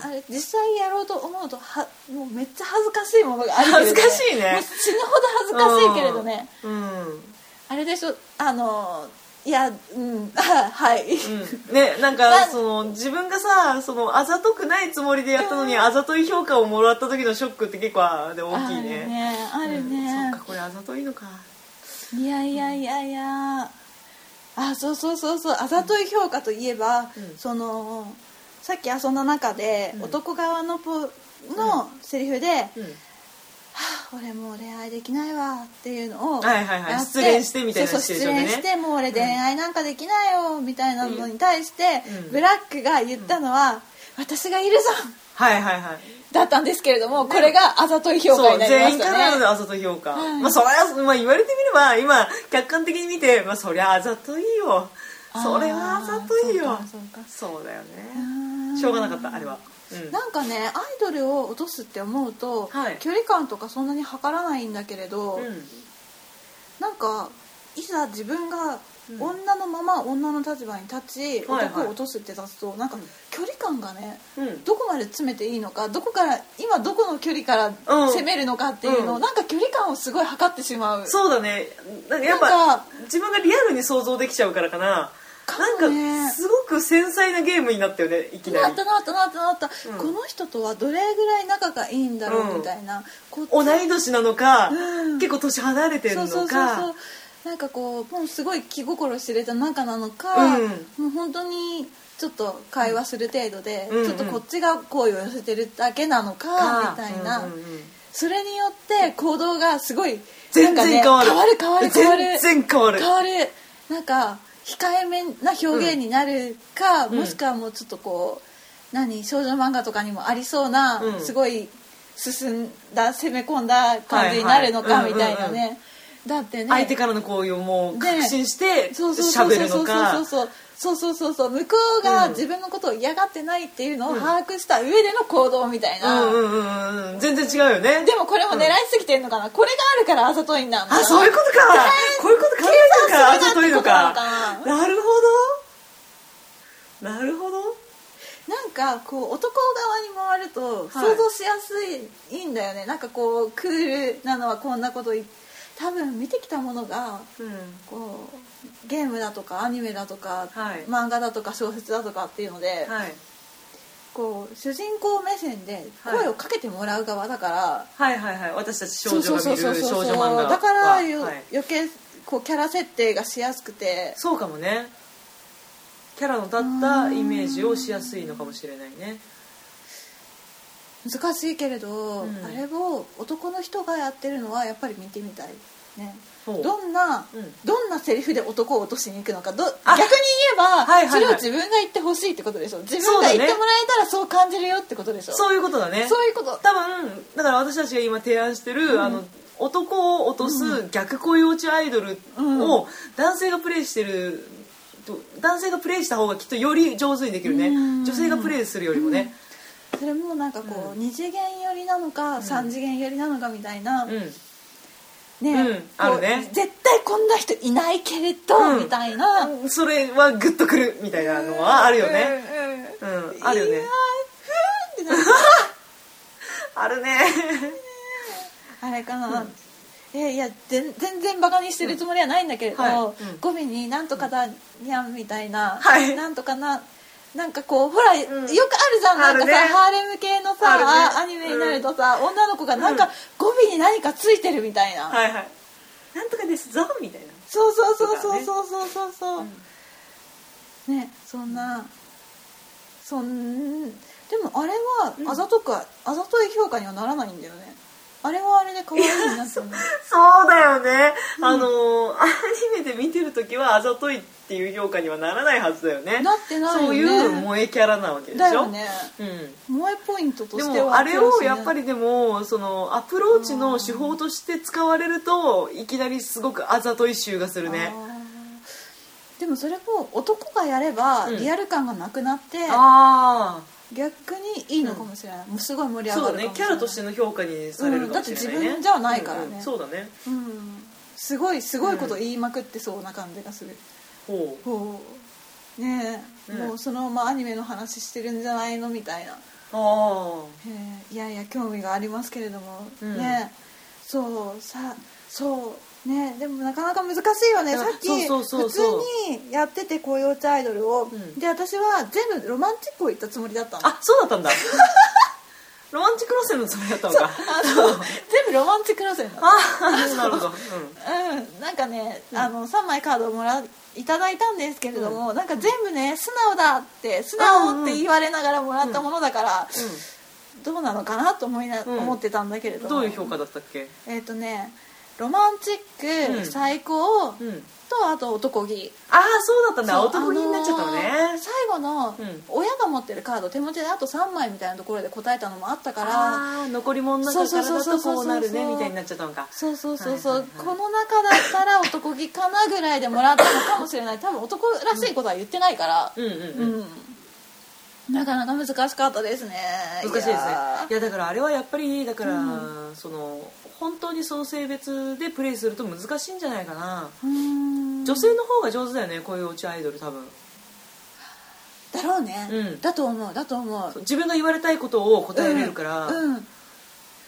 [SPEAKER 2] あれ実際やろうと思うとはもうめっちゃ恥ずかしいものがあるけれど、
[SPEAKER 1] 恥ずかしいね。
[SPEAKER 2] 死ぬほど恥ずかしいけれどね、
[SPEAKER 1] うん。
[SPEAKER 2] あれでしょあのいやうんあ [LAUGHS] はい、
[SPEAKER 1] うん。ねなん
[SPEAKER 2] な
[SPEAKER 1] かその自分がさそのあざとくないつもりでやったのにあざとい評価をもらった時のショックって結構あで大きい
[SPEAKER 2] ある
[SPEAKER 1] ね
[SPEAKER 2] ねある
[SPEAKER 1] うん
[SPEAKER 2] ね
[SPEAKER 1] そっかこれあざといのか。
[SPEAKER 2] いやいやいやいや。あそうそうそうそう。あざとい評価といえば、
[SPEAKER 1] うん。
[SPEAKER 2] そのさっき遊んだ中で、
[SPEAKER 1] うん。
[SPEAKER 2] 男側のポのセリフで、あ俺もう恋愛できないわっていうのを
[SPEAKER 1] はいはいはい
[SPEAKER 2] やって
[SPEAKER 1] 失恋してみたいな
[SPEAKER 2] そうそう
[SPEAKER 1] シチュエーションでね。
[SPEAKER 2] 失恋してもう俺恋愛なんかできないよみたいなのに対して、
[SPEAKER 1] うん。
[SPEAKER 2] ブラックが言ったのは、私がいるぞ
[SPEAKER 1] はいはいはい
[SPEAKER 2] だったんですけれども、これがあざとい評価
[SPEAKER 1] そう
[SPEAKER 2] になりま
[SPEAKER 1] 全員
[SPEAKER 2] したね。
[SPEAKER 1] からのあざとい評価、
[SPEAKER 2] はい。
[SPEAKER 1] まあそりゃ、まあ、言われてみれば今客観的に見て、まあ、そりゃあざといよ。それはあざといよ。
[SPEAKER 2] あーそうか
[SPEAKER 1] そうだよ
[SPEAKER 2] うん
[SPEAKER 1] ね。しょうがなかったあれは、うん、
[SPEAKER 2] なんかねアイドルを落とすって思うと、
[SPEAKER 1] はい。
[SPEAKER 2] 距離感とかそんなに測らないんだけれど、
[SPEAKER 1] うん。
[SPEAKER 2] なんかいざ自分が
[SPEAKER 1] うん。
[SPEAKER 2] 女のまま女の立場に立ち、
[SPEAKER 1] はいはい。
[SPEAKER 2] 男を落とすって立つとなんか距離感がね
[SPEAKER 1] うん。
[SPEAKER 2] どこまで詰めていいのかどこから今どこの距離から
[SPEAKER 1] うん。
[SPEAKER 2] 攻めるのかっていうのを、
[SPEAKER 1] うん。
[SPEAKER 2] なんか距離感をすごい測ってしまう。
[SPEAKER 1] そうだね。なんかやっぱ自分がリアルに想像できちゃうからかな。
[SPEAKER 2] か
[SPEAKER 1] なんかすごく繊細なゲームになったよねいきなり。
[SPEAKER 2] なったなったなったなった、
[SPEAKER 1] うん。
[SPEAKER 2] この人とはどれぐらい仲がいいんだろ
[SPEAKER 1] うん
[SPEAKER 2] うみたいな、こっち。
[SPEAKER 1] 同い年なのか、
[SPEAKER 2] うん。
[SPEAKER 1] 結構年離れてるの
[SPEAKER 2] そう
[SPEAKER 1] か
[SPEAKER 2] そうそうそう。なんかこうもうすごい気心知れた仲なのか、
[SPEAKER 1] うん。
[SPEAKER 2] もう本当にちょっと会話する程度で、
[SPEAKER 1] うん。
[SPEAKER 2] ちょっとこっちが好意を寄せてるだけなのか、みたいな、
[SPEAKER 1] うんうんうん。
[SPEAKER 2] それによって行動がすごい
[SPEAKER 1] 全然変わる。
[SPEAKER 2] 変わる変わる変わる。
[SPEAKER 1] 全然変わる。
[SPEAKER 2] 変わる。なんか控えめな表現になるか、
[SPEAKER 1] うん。
[SPEAKER 2] もしくはもうちょっとこう何少女漫画とかにもありそうな、
[SPEAKER 1] うん。
[SPEAKER 2] すごい進んだ攻め込んだ感じになるのかみたいなね、だってね。
[SPEAKER 1] 相手からの行為をもう確信して
[SPEAKER 2] そうそうそう
[SPEAKER 1] 喋るの
[SPEAKER 2] そう
[SPEAKER 1] か
[SPEAKER 2] そうそうそうそう。向こうが
[SPEAKER 1] うん。
[SPEAKER 2] 自分のことを嫌がってないっていうのを
[SPEAKER 1] うん。
[SPEAKER 2] 把握した上での行動みたいな、
[SPEAKER 1] うんうんうんうん。全然違うよね。
[SPEAKER 2] でもこれも狙いすぎてんのかな、これがあるからあざといんだ
[SPEAKER 1] あそういうことか。こういうこと考えてるからあざといのか。
[SPEAKER 2] な
[SPEAKER 1] るほど。なるほど。
[SPEAKER 2] なんかこう男側に回ると
[SPEAKER 1] はい
[SPEAKER 2] 想像しやすい,、い、んだよね。なんかこうクールなのはこんなこと言っ多分見てきたものが
[SPEAKER 1] うん。
[SPEAKER 2] こうゲームだとかアニメだとか、
[SPEAKER 1] はい。
[SPEAKER 2] 漫画だとか小説だとかっていうので、
[SPEAKER 1] はい。
[SPEAKER 2] こう主人公目線で声をかけてもらう側だから、
[SPEAKER 1] はいはいはい。私たち少女が見る少女漫画は
[SPEAKER 2] だから余計こうキャラ設定がしやすくて。
[SPEAKER 1] そうかもね。キャラの立ったイメージをしやすいのかもしれないね
[SPEAKER 2] 難しいけれど、
[SPEAKER 1] うん。
[SPEAKER 2] あれを男の人がやってるのはやっぱり見てみたいね。どんな、
[SPEAKER 1] うん。
[SPEAKER 2] どんなセリフで男を落としに行くのか。ど逆に
[SPEAKER 1] あ
[SPEAKER 2] 言えば、
[SPEAKER 1] はいはいはい。
[SPEAKER 2] それを自分が言ってほしいってことでしょ。自分が言ってもらえたらそう感じるよってことでしょ。
[SPEAKER 1] そういうことだね。
[SPEAKER 2] そういうこと。
[SPEAKER 1] 多分だから私たちが今提案してる、あの男を落とす逆恋落ちアイドルを男性がプレイしてると男性がプレイした方がきっとより上手にできるね、
[SPEAKER 2] うん。
[SPEAKER 1] 女性がプレイするよりもね
[SPEAKER 2] それもなんかこう、
[SPEAKER 1] うん。
[SPEAKER 2] 二次元寄りなのか、三次元寄りなのかみたいな、
[SPEAKER 1] うん、
[SPEAKER 2] ね、
[SPEAKER 1] あるね。
[SPEAKER 2] 絶対こんな人いないけれど、
[SPEAKER 1] うん。
[SPEAKER 2] みたいな、
[SPEAKER 1] それはグッとくるみたいなのはあるよね。
[SPEAKER 2] うんうん
[SPEAKER 1] うん、あるよね。[LAUGHS] あるね。[LAUGHS]
[SPEAKER 2] あれかな、えいや全全然バカにしてるつもりはないんだけれど、
[SPEAKER 1] はい。うん。
[SPEAKER 2] 語尾に「なんとかだにゃん」みたいな、
[SPEAKER 1] はい。
[SPEAKER 2] なんとかななんかこうほら、よくあるじゃん。なんかさ、
[SPEAKER 1] ね
[SPEAKER 2] ハーレム系のさ、
[SPEAKER 1] ね。
[SPEAKER 2] あアニメになるとさ、女の子がなんか語尾に何かついてるみたいな、
[SPEAKER 1] はいはい。なんとかですぞみたいな。
[SPEAKER 2] そうそうそうそうそうそうそう。そう、ねそんなそんでもあれはあざとくは、あざとい評価にはならないんだよねあれはあれで可愛いな [LAUGHS]
[SPEAKER 1] そうだよね、あのアニメで見てる時はあざといっていう評価にはならないはずだよね。
[SPEAKER 2] なってないよね。
[SPEAKER 1] そういう萌えキャラなわけでしょ？
[SPEAKER 2] だよね。
[SPEAKER 1] うん。
[SPEAKER 2] 萌えポイントと
[SPEAKER 1] で
[SPEAKER 2] しては
[SPEAKER 1] もあれをやっぱ
[SPEAKER 2] り
[SPEAKER 1] りでもそのアプローチの手法として使われるといきなりすごくあざとい臭がするね。
[SPEAKER 2] でもそれを男がやれば
[SPEAKER 1] うん。
[SPEAKER 2] リアル感がなくなって、
[SPEAKER 1] あ
[SPEAKER 2] 逆にいいのかもしれない、もうすごい盛り
[SPEAKER 1] あ
[SPEAKER 2] 上が
[SPEAKER 1] そうだねキャ
[SPEAKER 2] るかもしれない。
[SPEAKER 1] ラとしての評価にされるかもしれないね、
[SPEAKER 2] うん。だって自分じゃないからね。
[SPEAKER 1] うんうん。そうだね。
[SPEAKER 2] うん。すごいすごいこと言いまくってそうな感じがする、
[SPEAKER 1] ほう。
[SPEAKER 2] ほう。ねえ、
[SPEAKER 1] うん
[SPEAKER 2] もうそのままアニメの話してるんじゃないのみたいな、
[SPEAKER 1] ああ
[SPEAKER 2] え。ーいやいや興味がありますけれども、
[SPEAKER 1] うん。
[SPEAKER 2] ねそうさそうねでもなかなか難しいよね。さっき普通にやってて恋落ちアイドルを、
[SPEAKER 1] ん。
[SPEAKER 2] で私は全部ロマンチックを言ったつもりだったの。
[SPEAKER 1] あそうだったんだ。[LAUGHS] ロマンチック路線のつもりだったのか。
[SPEAKER 2] 全部ロマンチック路線だ
[SPEAKER 1] あなるほど、
[SPEAKER 2] うん、なんかね、あの3枚カードをもらいただいたんですけれども、なんか全部ね素直だって素直って言われながらもらったものだから、どうなのかなと思いな、
[SPEAKER 1] うん。
[SPEAKER 2] 思ってたんだけれ
[SPEAKER 1] うん、
[SPEAKER 2] ども。
[SPEAKER 1] どういう評価だったっけ？
[SPEAKER 2] えっ、とねロマンチック、
[SPEAKER 1] うん。
[SPEAKER 2] 最高、
[SPEAKER 1] うん。
[SPEAKER 2] とあと男気。
[SPEAKER 1] ああそうだったんだ。男気になっちゃったのね、
[SPEAKER 2] あのー最後の、
[SPEAKER 1] うん。
[SPEAKER 2] 親が持ってるカード手持ちであと3枚みたいなところで答えたのもあったから
[SPEAKER 1] 残り物の中からだとこうなるねみたいになっちゃったのか。
[SPEAKER 2] そうそうそうそう、
[SPEAKER 1] はいはいはい。
[SPEAKER 2] この中だったら男気かなぐらいでもらったのかもしれない。多分男らしいことは言ってないから。
[SPEAKER 1] うんうん
[SPEAKER 2] う
[SPEAKER 1] うん、
[SPEAKER 2] ん、なかなか難しかったですね。
[SPEAKER 1] 難しいですね。
[SPEAKER 2] や
[SPEAKER 1] いやだからあれはやっぱりだから、
[SPEAKER 2] う
[SPEAKER 1] その本当にその性別でプレイすると難しいんじゃないかな、女性の方が上手だよねこういう落ちアイドル多分。
[SPEAKER 2] だろうね、
[SPEAKER 1] うん。
[SPEAKER 2] だと思うだと思う。
[SPEAKER 1] 自分が言われたいことを答えれるから、
[SPEAKER 2] うんうん。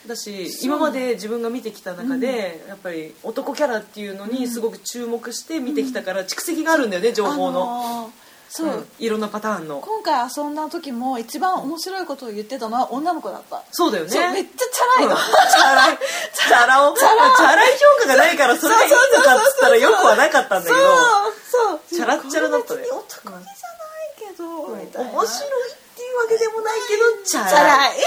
[SPEAKER 1] だし今まで自分が見てきた中で、やっぱり男キャラっていうのにすごく注目して見てきたから蓄積があるんだよね情報の、
[SPEAKER 2] あのーそう、
[SPEAKER 1] うんいろんなパターンの。
[SPEAKER 2] 今回遊んだ時も一番面白いことを言ってたのは女の子だった、
[SPEAKER 1] そうだよね。
[SPEAKER 2] めっちゃチャラいの、
[SPEAKER 1] チャラい。チャラをチャラ。い評価がないからそれがいいのかっつったらよくはなかったんだけど
[SPEAKER 2] そう。
[SPEAKER 1] チャラッチャラだったね。
[SPEAKER 2] 男気じゃないけど、みたいな
[SPEAKER 1] 面白いっていうわけでもないけどチャラ
[SPEAKER 2] チャラい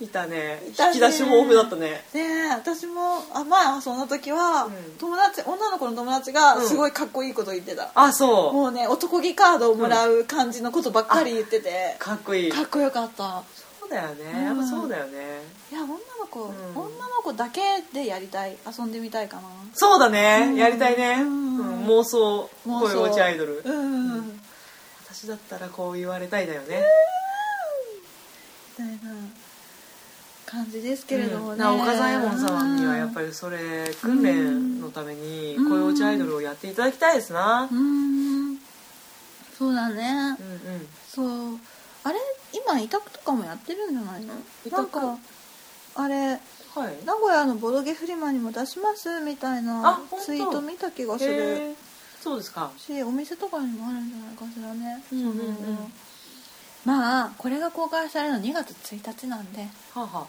[SPEAKER 1] いたね。
[SPEAKER 2] いたね。
[SPEAKER 1] 引き出し豊富だったね。
[SPEAKER 2] ねえ私もあ前そんな時は、
[SPEAKER 1] うん。
[SPEAKER 2] 友達女の子の友達がすごいかっこいいこと言ってた、
[SPEAKER 1] あそう。
[SPEAKER 2] もうね男気カードをもらう感じのことばっかり言ってて、
[SPEAKER 1] かっこいい。
[SPEAKER 2] かっこよかった。
[SPEAKER 1] そうだよね。
[SPEAKER 2] うん。
[SPEAKER 1] やっぱそうだよね。
[SPEAKER 2] いや女の子、
[SPEAKER 1] ん。
[SPEAKER 2] 女の子だけでやりたい遊んでみたいかな。
[SPEAKER 1] そうだね、
[SPEAKER 2] うん。
[SPEAKER 1] やりたいね、
[SPEAKER 2] うん。
[SPEAKER 1] うん。妄想
[SPEAKER 2] 妄想。
[SPEAKER 1] 恋落ちアイドル、
[SPEAKER 2] うん、
[SPEAKER 1] 私だったらこう言われたいだよね、
[SPEAKER 2] みたいな感じですけれどもね、
[SPEAKER 1] うん。な岡左衛門様にはやっぱりそれ訓練のために恋落ちアイドルをやっていただきたいですな。
[SPEAKER 2] う、ん。そうだね、
[SPEAKER 1] うんうん。
[SPEAKER 2] そう。あれ今委託とかもやってるんじゃないの？
[SPEAKER 1] 委託
[SPEAKER 2] なんかあれ
[SPEAKER 1] はい。
[SPEAKER 2] 名古屋のボドゲフリマにも出しますみたい
[SPEAKER 1] あ
[SPEAKER 2] なツイート見た気がする。
[SPEAKER 1] そうですか。
[SPEAKER 2] しお店とかにもあるんじゃないかしらね、
[SPEAKER 1] うんうんうん。
[SPEAKER 2] そのまあこれが公開されるの2月1日なんで、
[SPEAKER 1] はあは
[SPEAKER 2] うん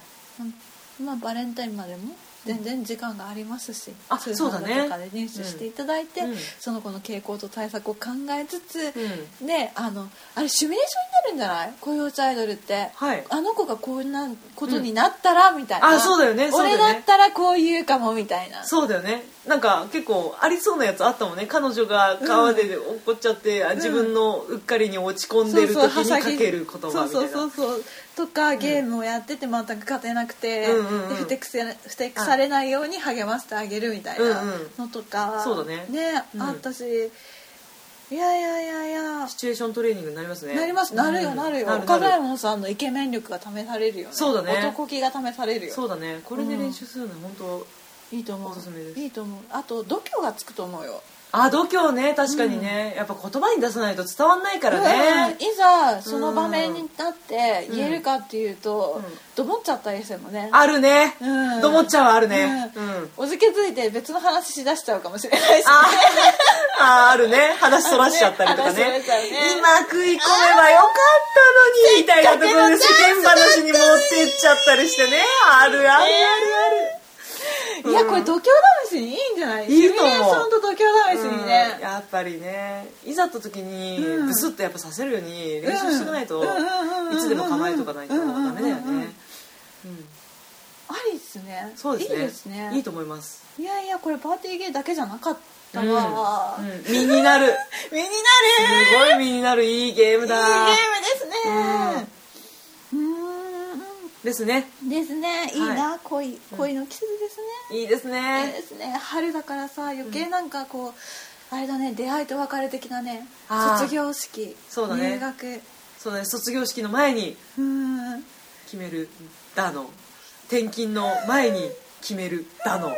[SPEAKER 2] まあバレンタインまでも全然時間がありますし、
[SPEAKER 1] あ
[SPEAKER 2] 通
[SPEAKER 1] そうだね。
[SPEAKER 2] 販とかで入手していただいて、
[SPEAKER 1] うん。うん。
[SPEAKER 2] その子の傾向と対策を考えつつ、
[SPEAKER 1] う
[SPEAKER 2] であのあれシミュレーションになるんじゃない？雇用アイドルって、
[SPEAKER 1] はい。
[SPEAKER 2] あの子がこんなことになったら、みたいな。
[SPEAKER 1] あそうだよね。ね。
[SPEAKER 2] 俺だったらこう言うかもみたいな。
[SPEAKER 1] そうだよね。なんか結構ありそうなやつあったもんね。彼女が川で落っちゃって、あ自分のうっかりに落ち込んでる時にかける言葉みたいな。
[SPEAKER 2] そうそうそうそうとかゲームをやってて全く勝てなくて、
[SPEAKER 1] うんうんうん。
[SPEAKER 2] でふてくせふてくされないように励ましてあげるみたいなのとか、
[SPEAKER 1] そうだね。うん。
[SPEAKER 2] あったしいやいやいやいや。
[SPEAKER 1] シチュエーショントレーニングになりますね。
[SPEAKER 2] なります。なるよ
[SPEAKER 1] うん。
[SPEAKER 2] なるよ。岡左衛門さんのイケメン力が試されるよね。
[SPEAKER 1] そうだね。
[SPEAKER 2] 男気が試されるよ
[SPEAKER 1] そうだね。これで練習するの本当
[SPEAKER 2] いいと思う。
[SPEAKER 1] おすすめです。
[SPEAKER 2] いいと思う。あと度胸がつくと思うよ
[SPEAKER 1] あ度胸ね確かにね、やっぱ言葉に出さないと伝わんないからね、
[SPEAKER 2] うん。いざその場面になって言えるかっていうと、
[SPEAKER 1] うん。
[SPEAKER 2] どもっちゃったりしてもね。
[SPEAKER 1] あるね、
[SPEAKER 2] うん。
[SPEAKER 1] どもっちゃうあるね、
[SPEAKER 2] う
[SPEAKER 1] うん。ん
[SPEAKER 2] おじけづいて別の話しだしちゃうかもしれないし、
[SPEAKER 1] あああるね。話そらしちゃったりとかね。
[SPEAKER 2] ねね。
[SPEAKER 1] 今食い込めばよかったのにみたいなところで世間話に持ってっちゃったりしてね。あるあるある。ある
[SPEAKER 2] いやこれ度胸試しにいいんじゃない？シミュレーションと度胸試しにね、
[SPEAKER 1] うん。やっぱりね。いざと時に
[SPEAKER 2] うん。
[SPEAKER 1] ブスッとやっぱさせるように練習してないといつでも構えとかないとダメだよねうん
[SPEAKER 2] ありですね
[SPEAKER 1] そうですね
[SPEAKER 2] いいですね
[SPEAKER 1] いいと思います
[SPEAKER 2] いやいやこれパーティーゲーだけじゃなかったわ、
[SPEAKER 1] うんうん身になる
[SPEAKER 2] 身になる
[SPEAKER 1] すごい身になるいいゲームだ
[SPEAKER 2] いいゲームですねう
[SPEAKER 1] ですね。
[SPEAKER 2] んですね。いいな、恋恋の季節ですね、
[SPEAKER 1] いいです
[SPEAKER 2] いい
[SPEAKER 1] ね
[SPEAKER 2] ですね。春だからさ余計なんかこう、あれだね出会いと別れ的なね。卒業式。
[SPEAKER 1] そうだね。
[SPEAKER 2] 入学。
[SPEAKER 1] そうだね。卒業式の前に
[SPEAKER 2] うん。
[SPEAKER 1] 決めるだの。転勤の前に決めるだの。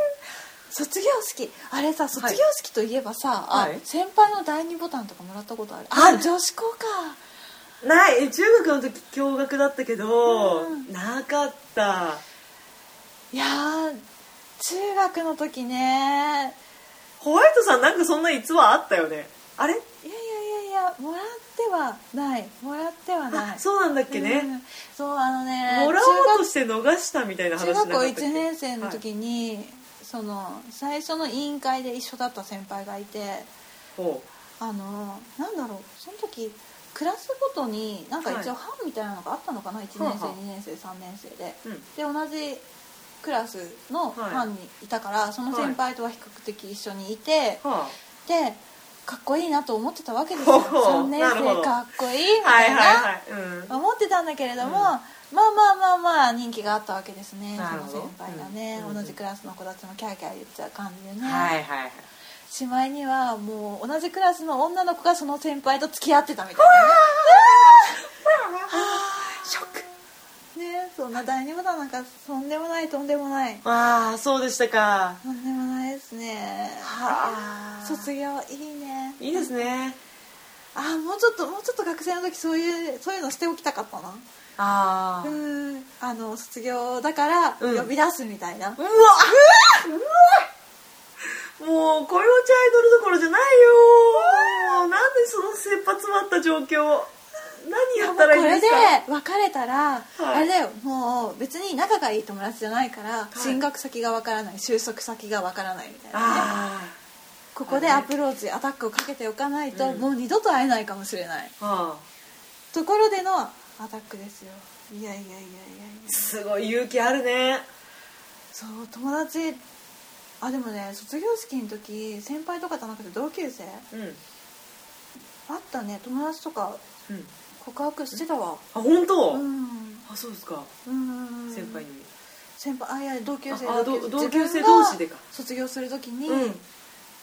[SPEAKER 2] 卒業式。あれさ卒業式といえばさ、
[SPEAKER 1] はい。
[SPEAKER 2] あ先輩の第二ボタンとかもらったことある。
[SPEAKER 1] あ
[SPEAKER 2] 女子校か
[SPEAKER 1] ない。中学の時共学だったけど、
[SPEAKER 2] うん。
[SPEAKER 1] なかった。
[SPEAKER 2] いやー中学の時ね。
[SPEAKER 1] ホワイトさんなんかそんな逸話あったよね。あれ？
[SPEAKER 2] いやいやいやいやもらってはない。もらってはない。
[SPEAKER 1] あそうなんだっけね、
[SPEAKER 2] うん。そうあのね
[SPEAKER 1] もらおうとして逃したみたいな話
[SPEAKER 2] 中学校
[SPEAKER 1] なかったっけ
[SPEAKER 2] ？1年生の時に、その最初の委員会で一緒だった先輩がいて。
[SPEAKER 1] ほ
[SPEAKER 2] あのなんだろう。その時クラスごとになんか一応
[SPEAKER 1] はい
[SPEAKER 2] 班みたいなのがあったのかな、1年生
[SPEAKER 1] はあはあ
[SPEAKER 2] 2年生3年生で、
[SPEAKER 1] うん。
[SPEAKER 2] で同じクラスの班にいたから、その先輩とは比較的一緒にいて、
[SPEAKER 1] うは
[SPEAKER 2] でかっこいいなと思ってたわけですよ。
[SPEAKER 1] ほうほう。
[SPEAKER 2] 3年生かっこいいみたいな、思ってたんだけれども、
[SPEAKER 1] うん。
[SPEAKER 2] まあまあまあまあ人気があったわけですね。その先輩がね、
[SPEAKER 1] うん。
[SPEAKER 2] 同じクラスの子たちもキャーキャー言っちゃう感じでね、
[SPEAKER 1] はいはいはい
[SPEAKER 2] しまいにはもう同じクラスの女の子がその先輩と付き合ってたみたいな。[LAUGHS] ね
[SPEAKER 1] ショック
[SPEAKER 2] ねそんな第二ボタンなんかとんでもないとんでもない。
[SPEAKER 1] ああそうでしたか。
[SPEAKER 2] とんでもないですね。
[SPEAKER 1] はあ。
[SPEAKER 2] 卒業いいね。
[SPEAKER 1] いいですね。
[SPEAKER 2] あーもうちょっともうちょっと学生の時そういうそういうのしておきたかったな。
[SPEAKER 1] ああ、
[SPEAKER 2] うん。あの卒業だから
[SPEAKER 1] うん
[SPEAKER 2] 呼び出すみたいな、
[SPEAKER 1] うわうわもう恋落ちアイドルどころじゃないよ。もうなんでその切羽詰まった状況何やったらいいん
[SPEAKER 2] これです
[SPEAKER 1] でか
[SPEAKER 2] 別れたら、
[SPEAKER 1] い。
[SPEAKER 2] あれだよもう別に仲がいい友達じゃないから、進学先がわからない収束先がわからないみたいなね。
[SPEAKER 1] あ
[SPEAKER 2] ここでアプローチアタックをかけておかないと、
[SPEAKER 1] うん。
[SPEAKER 2] もう二度と会えないかもしれない。
[SPEAKER 1] あはあ
[SPEAKER 2] ところでのアタックですよ。いやいやいやいやいや。
[SPEAKER 1] すごい勇気あるね。
[SPEAKER 2] そう友達あでもね卒業式の時先輩とかじゃなくて同級生？
[SPEAKER 1] うん。
[SPEAKER 2] あったね。友達とか
[SPEAKER 1] うん。
[SPEAKER 2] 告白してたわ。
[SPEAKER 1] あ本当、
[SPEAKER 2] うん。
[SPEAKER 1] あそうですか。
[SPEAKER 2] うん。
[SPEAKER 1] 先輩に。
[SPEAKER 2] 先輩あいや同級生同
[SPEAKER 1] 級生。同士でか。
[SPEAKER 2] 卒業する時に、
[SPEAKER 1] うん。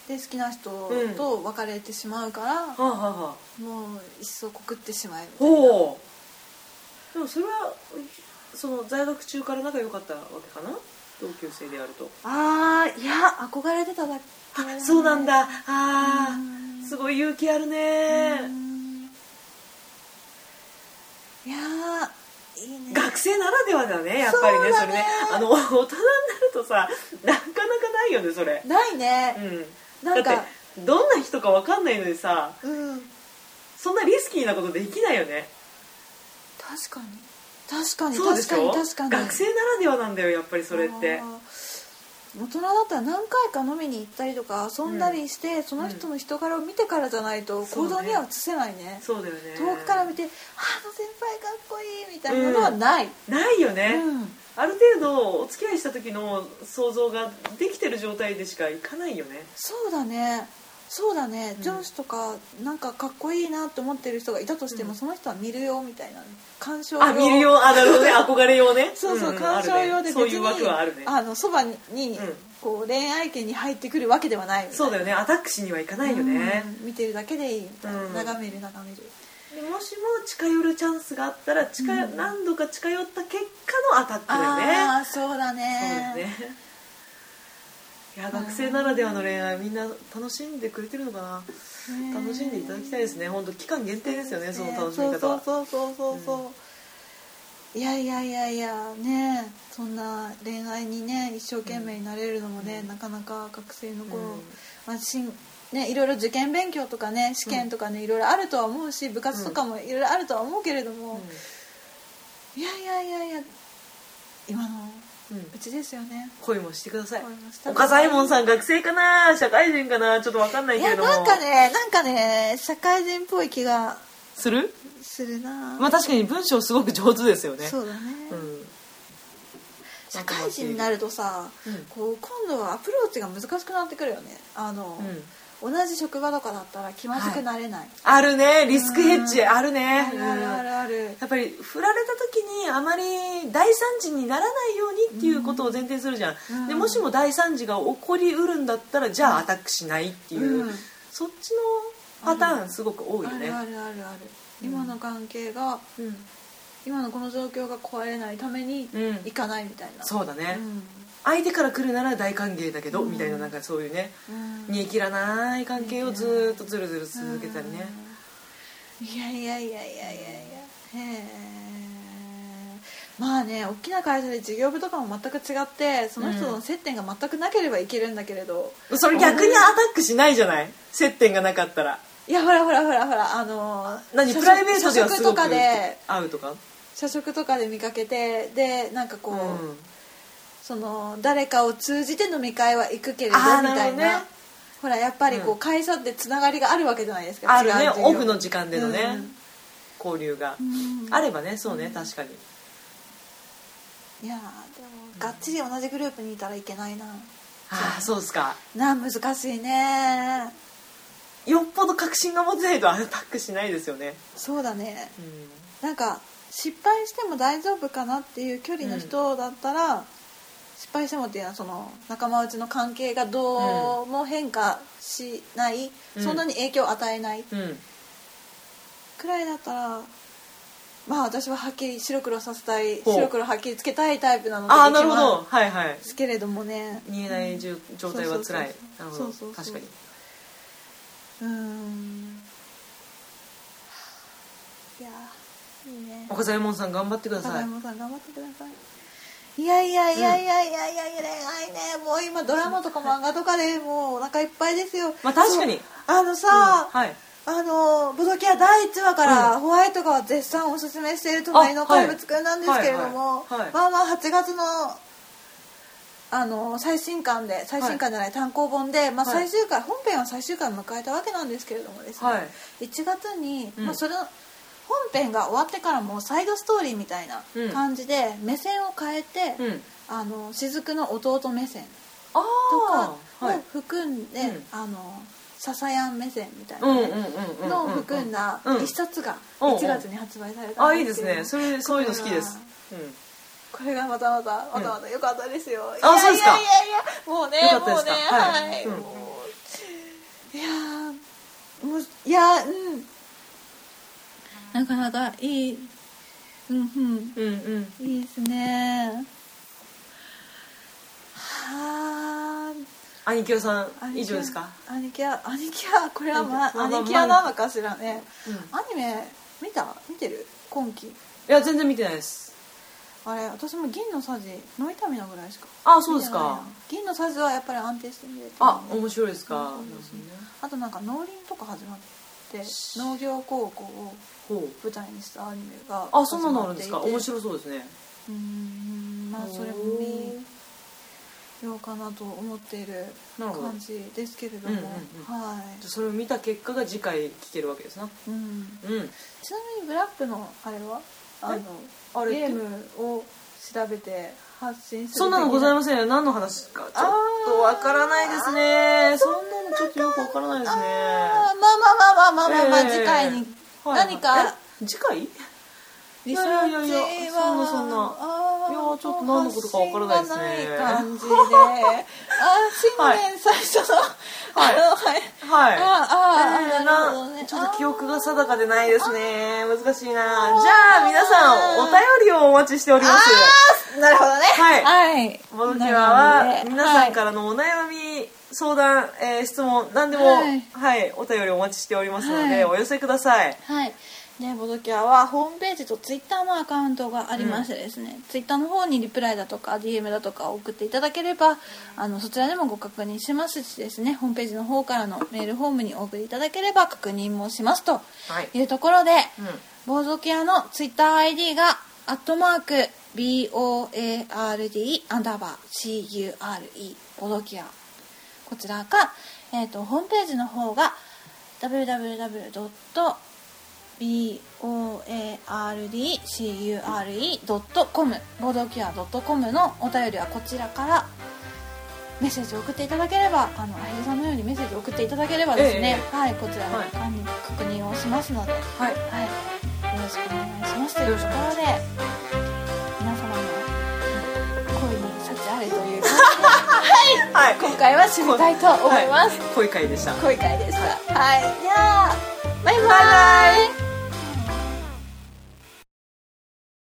[SPEAKER 2] で好きな人と別れてしまうから、
[SPEAKER 1] はあはあはあ。
[SPEAKER 2] もう一層告ってしまえみたいな。
[SPEAKER 1] ほう。でもそれはその在学中から仲良かったわけかな？同級生であると。
[SPEAKER 2] あーいや憧れてただけ
[SPEAKER 1] そうなんだ。あ
[SPEAKER 2] うん。
[SPEAKER 1] ーすごい勇気あるね。
[SPEAKER 2] うん。いやーいいね。
[SPEAKER 1] 学生ならではだねやっぱりね。
[SPEAKER 2] そ
[SPEAKER 1] れね。あの大人になるとさなかなかないよねそれ。
[SPEAKER 2] ないね。
[SPEAKER 1] うん。
[SPEAKER 2] なんか
[SPEAKER 1] だってどんな人かわかんないのにさ
[SPEAKER 2] うん。
[SPEAKER 1] そんなリスキーなことできないよね。
[SPEAKER 2] 確かに確かに
[SPEAKER 1] そうでしょ？
[SPEAKER 2] 確かに確かに。
[SPEAKER 1] 学生ならではなんだよやっぱりそれって。
[SPEAKER 2] 大人だったら何回か飲みに行ったりとか遊んだりして、その人の人柄を見てからじゃないと行動には移せないね。
[SPEAKER 1] そうだよね。
[SPEAKER 2] 遠くから見て「ああの先輩かっこいい」みたいなのはない、
[SPEAKER 1] ないよね、
[SPEAKER 2] うん。
[SPEAKER 1] ある程度お付き合いした時の想像ができてる状態でしかいかないよね。
[SPEAKER 2] そうだねそうだね、
[SPEAKER 1] うん。
[SPEAKER 2] 上司とかなんかかっこいいなって思ってる人がいたとしても、
[SPEAKER 1] うん。
[SPEAKER 2] その人は見るよみたいな鑑賞
[SPEAKER 1] あ見るよ。あなるほどね。[LAUGHS] 憧れようね。
[SPEAKER 2] そうそう、
[SPEAKER 1] んん
[SPEAKER 2] 鑑賞用で別に
[SPEAKER 1] あるねそういう枠はあるね。
[SPEAKER 2] あのそばに、
[SPEAKER 1] うん。
[SPEAKER 2] こう恋愛圏に入ってくるわけではない
[SPEAKER 1] そうだよね。アタックしにはいかないよね、
[SPEAKER 2] うん見てるだけでいいみたいな、
[SPEAKER 1] うん。
[SPEAKER 2] 眺める眺める。
[SPEAKER 1] でもしも近寄るチャンスがあったら近何度か近寄った結果のアタックだよね。
[SPEAKER 2] ああそうだ
[SPEAKER 1] そう
[SPEAKER 2] ね
[SPEAKER 1] ですね。いや学生ならではの恋愛みんな楽しんでくれてるのかな？
[SPEAKER 2] ね
[SPEAKER 1] 楽しんでいただきたいですね。本当期間限定ですよねその楽しみ
[SPEAKER 2] そう
[SPEAKER 1] 方は
[SPEAKER 2] そうそうそうそう。そう、いやいやいやいやねそんな恋愛にね一生懸命になれるのもね、なかなか学生の頃、
[SPEAKER 1] うん。
[SPEAKER 2] まあしんね、いろいろ受験勉強とかね試験とかね、いろいろあるとは思うし部活とかもいろいろあるとは思うけれども、いやいやいやいや今の
[SPEAKER 1] うん。うん
[SPEAKER 2] うちですよね。
[SPEAKER 1] 恋もしてください。岡左衛門さん学生かな？社会人かな？ちょっとわかんない
[SPEAKER 2] い
[SPEAKER 1] けれども。
[SPEAKER 2] やなんかねなんかね社会人っぽい気が
[SPEAKER 1] する？
[SPEAKER 2] するな、
[SPEAKER 1] まあ確かに文章すごく上手ですよね。
[SPEAKER 2] そうだね、
[SPEAKER 1] うん。
[SPEAKER 2] 社会人になるとさ、
[SPEAKER 1] うん。
[SPEAKER 2] こう今度はアプローチが難しくなってくるよね。あの、同じ職場とかだったら気まずくなれない、
[SPEAKER 1] あるね。リスクヘッジあるね。
[SPEAKER 2] あるあるあ
[SPEAKER 1] うん
[SPEAKER 2] る。ある
[SPEAKER 1] やっぱり振られた時にあまり大惨事にならないようにっていうことを前提にするじゃん、
[SPEAKER 2] うん。
[SPEAKER 1] でもしも大惨事が起こりうるんだったらじゃあアタックしないっていう、
[SPEAKER 2] うん。
[SPEAKER 1] そっちのパターンすごく多いよね。
[SPEAKER 2] あるあるあるある。今の関係が
[SPEAKER 1] うん。
[SPEAKER 2] 今のこの状況が壊れないために
[SPEAKER 1] うん。
[SPEAKER 2] 行かないみたいな、
[SPEAKER 1] そうだね、
[SPEAKER 2] うん
[SPEAKER 1] 相手から来るなら大歓迎だけど、
[SPEAKER 2] うん。
[SPEAKER 1] みたいななんかそういうね
[SPEAKER 2] うん。
[SPEAKER 1] 煮え切らない関係をずーっとずるずる続けたりね、
[SPEAKER 2] うん。いやいやいやいやいやいや。へえまあね大きな会社で事業部とかも全く違ってその人との接点が全くなければいけるんだけれど、
[SPEAKER 1] それ逆にアタックしないじゃない？接点がなかったら。
[SPEAKER 2] いやほらほらほらほらあの
[SPEAKER 1] 何？プライベートではすごく会うとか？
[SPEAKER 2] 社食とかで見かけてでなんかこう、
[SPEAKER 1] うん
[SPEAKER 2] その誰かを通じて飲み会は行くけれどみたいな。
[SPEAKER 1] ね。
[SPEAKER 2] ほらやっぱりこう、
[SPEAKER 1] うん。
[SPEAKER 2] 会社ってつながりがあるわけじゃないですか
[SPEAKER 1] あるねオフの時間でのね、交流が、
[SPEAKER 2] うん。
[SPEAKER 1] あればねそうね確かに。
[SPEAKER 2] いやーでもがっちり同じグループにいたらいけないな。
[SPEAKER 1] ああそうですか。
[SPEAKER 2] なあ難しいね。
[SPEAKER 1] よっぽど確信が持てないとアタックしないですよね、
[SPEAKER 2] そうだね。
[SPEAKER 1] うん。
[SPEAKER 2] なんか失敗しても大丈夫かなっていう距離の人だったら、失敗してもっていうのはその仲間内の関係がどうも変化しない、
[SPEAKER 1] うん。
[SPEAKER 2] そんなに影響を与えない
[SPEAKER 1] うん。
[SPEAKER 2] くらいだったらまあ私ははっきり白黒させたい白黒はっきりつけたいタイプなので
[SPEAKER 1] ああなるほど。はいはい。
[SPEAKER 2] ですけれどもね。
[SPEAKER 1] 見えない状状態は辛い。なるほど
[SPEAKER 2] そうそうそう
[SPEAKER 1] 確かに
[SPEAKER 2] う。ーんいやーいいね
[SPEAKER 1] 岡左衛門さん頑張ってくだ
[SPEAKER 2] 高
[SPEAKER 1] さい
[SPEAKER 2] 山さん頑張ってくださいいやいやいやいやいやいやいや恋愛ねもう今ドラマとか漫画とかで [LAUGHS] もうお腹いっぱいですよ。
[SPEAKER 1] まあ確かに。
[SPEAKER 2] あのさ、
[SPEAKER 1] はい。
[SPEAKER 2] あのボドキア第1話からホワイトが絶賛おすすめしている隣の怪物くんなんですけれどもまあまあ8月のあの最新刊で最新刊じゃない単行本で、まあ、
[SPEAKER 1] はい。
[SPEAKER 2] 最終回、本編は最終回を迎えたわけなんですけれどもですね、
[SPEAKER 1] はい。
[SPEAKER 2] 1月に、
[SPEAKER 1] うん。
[SPEAKER 2] まあ、それの本編が終わってからもサイドストーリーみたいな
[SPEAKER 1] うん。
[SPEAKER 2] 感じで目線を変えて、
[SPEAKER 1] うん。
[SPEAKER 2] あの雫の弟目線
[SPEAKER 1] あ
[SPEAKER 2] とかを含んで、
[SPEAKER 1] うん。
[SPEAKER 2] あの笹やん目線みたいなのを含んだ
[SPEAKER 1] うん。
[SPEAKER 2] 一冊が
[SPEAKER 1] うんうん。
[SPEAKER 2] 1月に発売された
[SPEAKER 1] あいい
[SPEAKER 2] んで
[SPEAKER 1] すすね。それそういうの好きです。うん。
[SPEAKER 2] これがまたまたまたまた良かったですよ、い
[SPEAKER 1] あそうですか。
[SPEAKER 2] いやいやいやもうねもうね
[SPEAKER 1] か
[SPEAKER 2] は、
[SPEAKER 1] はい。い
[SPEAKER 2] やーもういやーうんなかなかいい。うんうん。
[SPEAKER 1] うんうん。
[SPEAKER 2] いいですねはあ
[SPEAKER 1] 兄貴さん以上ですか
[SPEAKER 2] 兄貴は兄貴はこれは、ま兄貴はなのかしらね、
[SPEAKER 1] うん。
[SPEAKER 2] アニメ見た？見てる？今期。
[SPEAKER 1] いや全然見てないです。
[SPEAKER 2] あれ私も銀のさじノイタミナぐらいしか
[SPEAKER 1] あそうですか。
[SPEAKER 2] 銀のさじはやっぱり安定して見れてる。
[SPEAKER 1] あ面白いですか？
[SPEAKER 2] あとなんか農林とか始まって農業高校を舞台にしたアニメが
[SPEAKER 1] あそんなのあるんですか？面白そうですね。
[SPEAKER 2] うーんまあそれも見ようかなと思っている感じですけれども、
[SPEAKER 1] うんうんうん。
[SPEAKER 2] は
[SPEAKER 1] じゃあそれを見た結果が次回聞けるわけですな。
[SPEAKER 2] い、うん、
[SPEAKER 1] うん。
[SPEAKER 2] ちなみにブラックのあれは？あのゲームを調べて発信する
[SPEAKER 1] そんなのござい
[SPEAKER 2] ま
[SPEAKER 1] ませんよ。何の話か。ちょっとわからないですね。そんなのちょっとよくわからないですね。
[SPEAKER 2] まあまあまあまあまあまあ、まあ
[SPEAKER 1] ええ
[SPEAKER 2] 次回に
[SPEAKER 1] はい
[SPEAKER 2] 何か
[SPEAKER 1] え次回？
[SPEAKER 2] リサーチはい
[SPEAKER 1] やいやいやそんなそんなやちょっと何のことかわからないですね
[SPEAKER 2] 感じであ新年最初の、
[SPEAKER 1] はい
[SPEAKER 2] はい
[SPEAKER 1] はい。
[SPEAKER 2] ああ、
[SPEAKER 1] えー
[SPEAKER 2] なるほどね。
[SPEAKER 1] ちょっと記憶が定かでないですね。難しいな。じゃあ皆さんお便りをお待ちしております。
[SPEAKER 2] なるほどね。
[SPEAKER 1] はい
[SPEAKER 2] はい。
[SPEAKER 1] ボドキュアは皆さんからのお悩み、相談、えー質問何でも、
[SPEAKER 2] は
[SPEAKER 1] はいいお便りお待ちしておりますので、
[SPEAKER 2] はい
[SPEAKER 1] お寄せください。
[SPEAKER 2] はい。はい。で、ボドキュアはホームページとツイッターのアカウントがありましてですね、ツイッターの方にリプライだとか DM だとかを送っていただければ、あの、そちらでもご確認しますしですね、ホームページの方からのメールフォームにお送りいただければ確認もしますと
[SPEAKER 1] はい。
[SPEAKER 2] いうところで、
[SPEAKER 1] うん。
[SPEAKER 2] ボードケアのツイッター ID が、アットマーク、BOARD アンダーバー CURE、ボードケア。こちらか、えっ、と、ホームページの方が、www.boardcure.com ボードキュア .com のお便りはこちらからメッセージを送っていただければあのあやさんのようにメッセージを送っていただければですね、
[SPEAKER 1] え
[SPEAKER 2] はいこちらで
[SPEAKER 1] はい。
[SPEAKER 2] 確認をしますので、はい、
[SPEAKER 1] はい。
[SPEAKER 2] よろしくお願いします。というところで皆様の恋に幸あれという感
[SPEAKER 1] はい。
[SPEAKER 2] じで今回は締めたいと思います、
[SPEAKER 1] はい。恋会でした。
[SPEAKER 2] 恋会でした。はい。じゃあバイバイ。
[SPEAKER 1] バイバイ